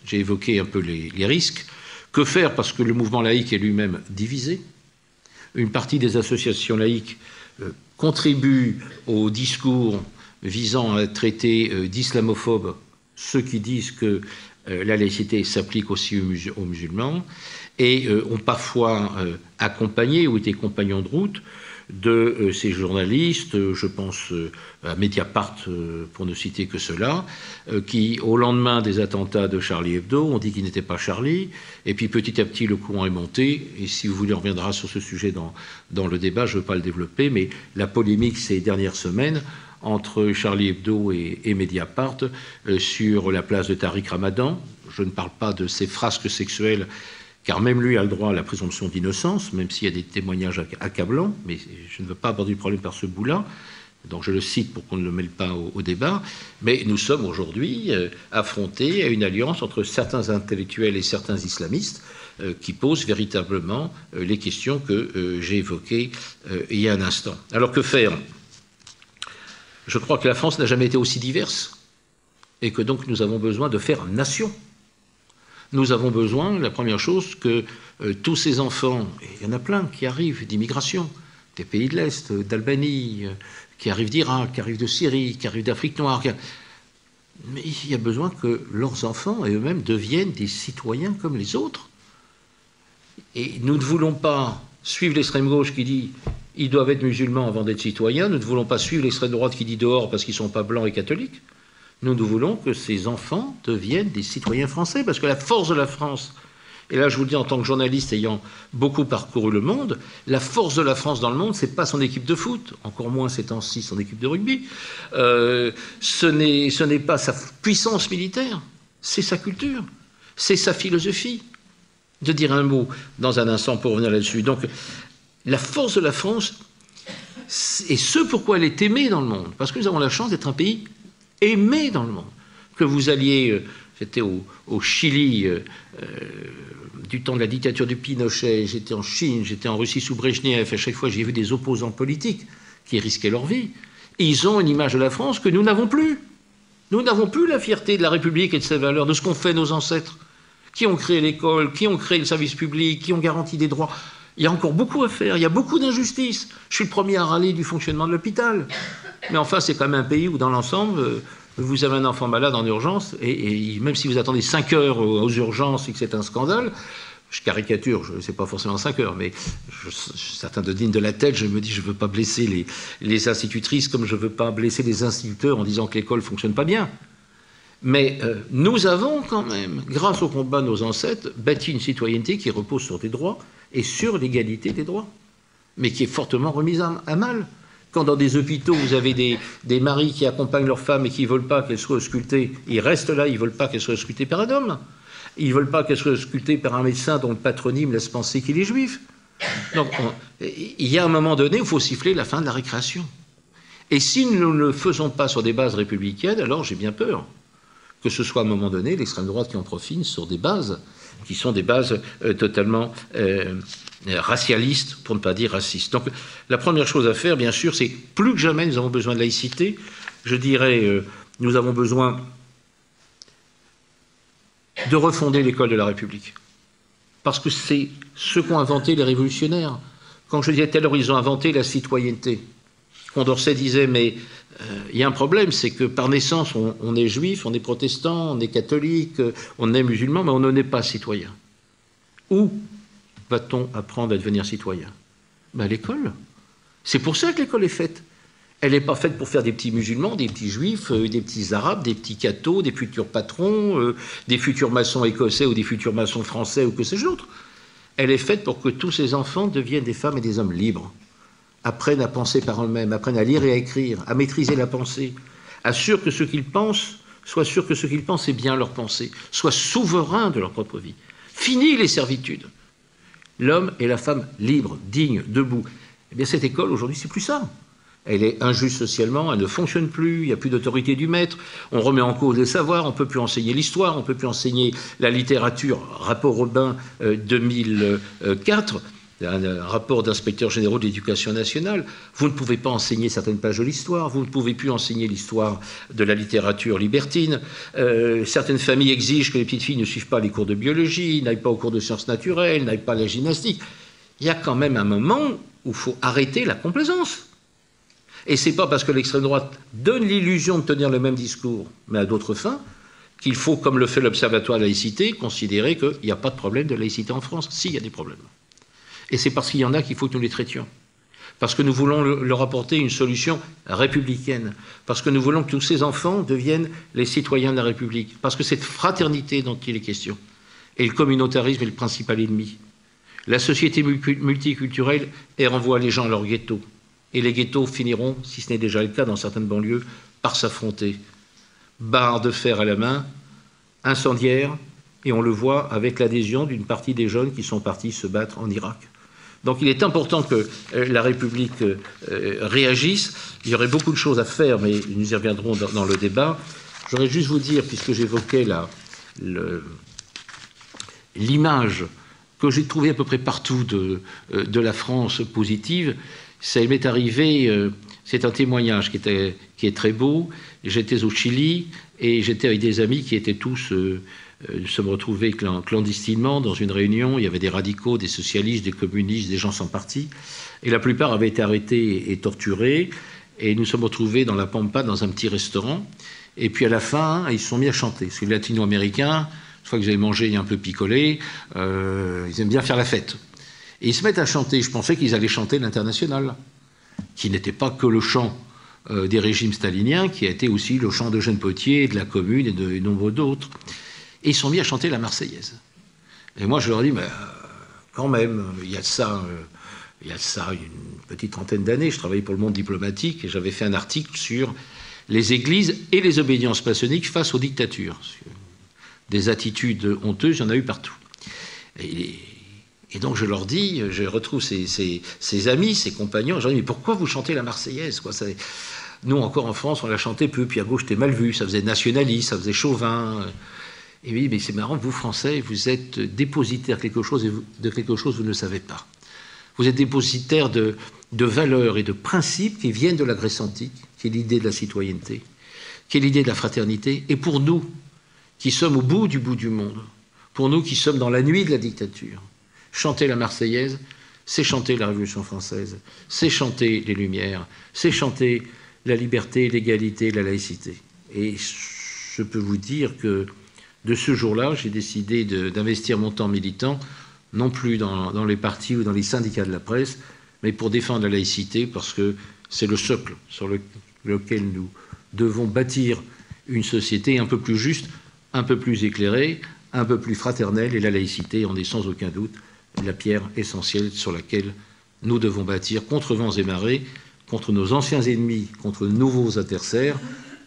J'ai évoqué un peu les, risques. Que faire? Parce que le mouvement laïque est lui-même divisé. Une partie des associations laïques contribue au discours visant à traiter euh, d'islamophobes ceux qui disent que euh, la laïcité s'applique aussi aux musulmans et euh, ont parfois accompagné ou été compagnons de route de ces journalistes, je pense à Mediapart pour ne citer que cela, qui au lendemain des attentats de Charlie Hebdo ont dit qu'il n'était pas Charlie, et puis petit à petit le courant est monté, et si vous voulez on reviendra sur ce sujet dans, dans le débat, je ne veux pas le développer, mais la polémique ces dernières semaines entre Charlie Hebdo et, Mediapart sur la place de Tariq Ramadan. Je ne parle pas de ces frasques sexuelles car même lui a le droit à la présomption d'innocence, même s'il y a des témoignages accablants, mais je ne veux pas aborder le problème par ce bout-là, donc je le cite pour qu'on ne le mêle pas au, débat, mais nous sommes aujourd'hui euh, affrontés à une alliance entre certains intellectuels et certains islamistes euh, qui posent véritablement euh, les questions que j'ai évoquées il y a un instant. Alors que faire? Je crois que la France n'a jamais été aussi diverse et que donc nous avons besoin de faire nation nous avons besoin, la première chose, que euh, tous ces enfants, et il y en a plein qui arrivent d'immigration, des pays de l'Est, d'Albanie, euh, qui arrivent d'Irak, qui arrivent de Syrie, qui arrivent d'Afrique noire, mais il y a besoin que leurs enfants et eux-mêmes deviennent des citoyens comme les autres. Et nous ne voulons pas suivre l'extrême gauche qui dit ils doivent être musulmans avant d'être citoyens, nous ne voulons pas suivre l'extrême droite qui dit dehors parce qu'ils ne sont pas blancs et catholiques. Nous, nous voulons que ces enfants deviennent des citoyens français, parce que la force de la France, et là je vous le dis en tant que journaliste ayant beaucoup parcouru le monde, la force de la France dans le monde, c'est pas son équipe de foot, encore moins ces temps-ci son équipe de rugby, euh, ce n'est pas sa puissance militaire, c'est sa culture, c'est sa philosophie. De dire un mot dans un instant pour revenir là-dessus. Donc, la force de la France, et ce pourquoi elle est aimée dans le monde, parce que nous avons la chance d'être un pays aimé dans le monde. Que vous alliez, euh, j'étais au, Chili euh, euh, du temps de la dictature du Pinochet, j'étais en Chine, j'étais en Russie sous Brejnev, à chaque fois j'ai vu des opposants politiques qui risquaient leur vie. ils ont une image de la France que nous n'avons plus. Nous n'avons plus la fierté de la République et de ses valeurs, de ce qu'ont fait nos ancêtres, qui ont créé l'école, qui ont créé le service public, qui ont garanti des droits. Il y a encore beaucoup à faire, il y a beaucoup d'injustices. Je suis le premier à râler du fonctionnement de l'hôpital. Mais enfin, c'est quand même un pays où, dans l'ensemble, euh, vous avez un enfant malade en urgence, et, même si vous attendez 5 heures aux, urgences et que c'est un scandale, je caricature, je sais pas forcément 5 heures, mais certains de dignes de la tête, je me dis, je ne veux pas blesser les, les, institutrices comme je ne veux pas blesser les instituteurs en disant que l'école ne fonctionne pas bien. Mais euh, nous avons quand même, grâce au combat de nos ancêtres, bâti une citoyenneté qui repose sur des droits et sur l'égalité des droits, mais qui est fortement remise à, mal. Quand dans des hôpitaux, vous avez des, maris qui accompagnent leurs femmes et qui ne veulent pas qu'elles soient sculptées, ils restent là, ils ne veulent pas qu'elles soient sculptées par un homme. Ils ne veulent pas qu'elles soient sculptées par un médecin dont le patronyme laisse penser qu'il est juif. Donc, il y a un moment donné où il faut siffler la fin de la récréation. Et si nous ne le faisons pas sur des bases républicaines, alors j'ai bien peur que ce soit à un moment donné l'extrême droite qui en profite sur des bases qui sont des bases euh, totalement euh, racialistes, pour ne pas dire racistes. Donc la première chose à faire, bien sûr, c'est plus que jamais, nous avons besoin de laïcité. Je dirais, euh, nous avons besoin de refonder l'école de la République. Parce que c'est ce qu'ont inventé les révolutionnaires. Quand je disais tel ils ont inventé la citoyenneté. Condorcet disait, mais il y a un problème, c'est que par naissance, on, est juif, on est protestant, on est catholique, on est musulman, mais on n'en est pas citoyen. Où va-t-on apprendre à devenir citoyen? Ben, À l'école. C'est pour ça que l'école est faite. Elle n'est pas faite pour faire des petits musulmans, des petits juifs, euh, des petits arabes, des petits cathos, des futurs patrons, euh, des futurs maçons écossais ou des futurs maçons français ou que sais-je d'autre. Elle est faite pour que tous ces enfants deviennent des femmes et des hommes libres, apprennent à penser par eux-mêmes, apprennent à lire et à écrire, à maîtriser la pensée, assurent que ce qu'ils pensent, soient sûrs que ce qu'ils pensent est bien leur pensée, soient souverains de leur propre vie. Fini les servitudes. L'homme et la femme libres, dignes, debout. Eh bien, cette école, aujourd'hui, c'est plus ça elle est injuste socialement, elle ne fonctionne plus, il n'y a plus d'autorité du maître, on remet en cause les savoirs, on ne peut plus enseigner l'histoire, on ne peut plus enseigner la littérature. Rapport Robin 2004, euh, un rapport d'inspecteur généraux de l'éducation nationale, vous ne pouvez pas enseigner certaines pages de l'histoire, vous ne pouvez plus enseigner l'histoire de la littérature libertine, euh, certaines familles exigent que les petites filles ne suivent pas les cours de biologie, n'aillent pas aux cours de sciences naturelles, n'aillent pas à la gymnastique. Il y a quand même un moment où il faut arrêter la complaisance. Et c'est pas parce que l'extrême droite donne l'illusion de tenir le même discours, mais à d'autres fins, qu'il faut, comme le fait l'Observatoire laïcité, considérer qu'il n'y a pas de problème de laïcité en France. Si, il y a des problèmes. Et c'est parce qu'il y en a qu'il faut que nous les traitions. Parce que nous voulons leur apporter une solution républicaine. Parce que nous voulons que tous ces enfants deviennent les citoyens de la République. Parce que cette fraternité dont il est question, et le communautarisme est le principal ennemi. La société multiculturelle, elle renvoie les gens à leur ghetto et les ghettos finiront, si ce n'est déjà le cas dans certaines banlieues, par s'affronter. Barres de fer à la main, incendiaires, et on le voit avec l'adhésion d'une partie des jeunes qui sont partis se battre en Irak. Donc il est important que euh, la République euh, réagisse. Il y aurait beaucoup de choses à faire, mais nous y reviendrons dans, le débat. J'aurais juste vous dire, puisque j'évoquais l'image que j'ai trouvée à peu près partout de, euh, la France positive, ça m'est arrivé, euh, c'est un témoignage qui, qui est très beau. J'étais au Chili et j'étais avec des amis qui étaient tous, euh, euh, nous sommes retrouvés clandestinement dans une réunion. Il y avait des radicaux, des socialistes, des communistes, des gens sans parti. Et la plupart avaient été arrêtés et torturés. Et nous sommes retrouvés dans la Pampa, dans un petit restaurant. Et puis à la fin, ils se sont mis à chanter. Parce que les latino-américains, une fois que vous avez mangé et un peu picolé, ils aiment bien faire la fête. Et ils se mettent à chanter. Je pensais qu'ils allaient chanter l'international, qui n'était pas que le chant euh, des régimes staliniens, qui a été aussi le chant de Jeanne Potier, de la Commune et de nombreux d'autres. Et ils sont mis à chanter la Marseillaise. Et moi, je leur dis, mais euh, quand même, il y a ça. Euh, il y a ça une petite trentaine d'années, je travaillais pour le monde diplomatique et j'avais fait un article sur les églises et les obédiences maçonniques face aux dictatures. Des attitudes honteuses, il y en a eu partout. Et donc je leur dis, je retrouve ses, amis, ses compagnons, je leur dis, mais pourquoi vous chantez la Marseillaise Nous, encore en France, on la chantait peu, puis à gauche, c'était mal vu, ça faisait nationaliste, ça faisait chauvin. Et oui, mais c'est marrant, vous, Français, vous êtes dépositaire quelque chose de quelque chose que vous ne savez pas. Vous êtes dépositaire de, de valeurs et de principes qui viennent de la Grèce antique, qui est l'idée de la citoyenneté, qui est l'idée de la fraternité. Et pour nous, qui sommes au bout du bout du monde, pour nous qui sommes dans la nuit de la dictature, Chanter la Marseillaise, c'est chanter la Révolution française, c'est chanter les Lumières, c'est chanter la liberté, l'égalité, la laïcité. Et je peux vous dire que de ce jour-là, j'ai décidé d'investir mon temps militant, non plus dans, les partis ou dans les syndicats de la presse, mais pour défendre la laïcité, parce que c'est le socle sur lequel nous devons bâtir une société un peu plus juste, un peu plus éclairée, un peu plus fraternelle, et la laïcité en est sans aucun doute la pierre essentielle sur laquelle nous devons bâtir contre vents et marées, contre nos anciens ennemis, contre de nouveaux adversaires,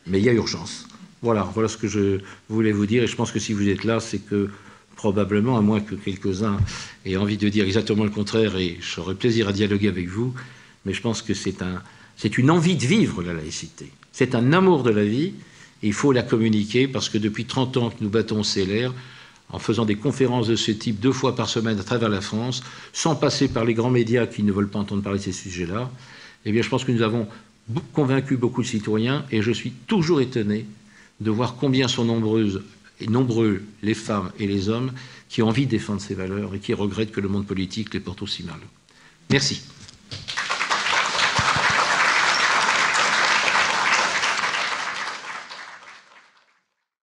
mais il y a urgence. Voilà, voilà ce que je voulais vous dire, et je pense que si vous êtes là, c'est que probablement, à moins que quelques-uns aient envie de dire exactement le contraire, et j'aurais plaisir à dialoguer avec vous, mais je pense que c'est un, c'est une envie de vivre la laïcité. C'est un amour de la vie, et il faut la communiquer, parce que depuis 30 ans que nous battons CLR, en faisant des conférences de ce type deux fois par semaine à travers la France, sans passer par les grands médias qui ne veulent pas entendre parler de ces sujets-là, eh bien, je pense que nous avons convaincu beaucoup de citoyens, et je suis toujours étonné de voir combien sont nombreuses et nombreux les femmes et les hommes qui ont envie de défendre ces valeurs et qui regrettent que le monde politique les porte aussi mal. Merci.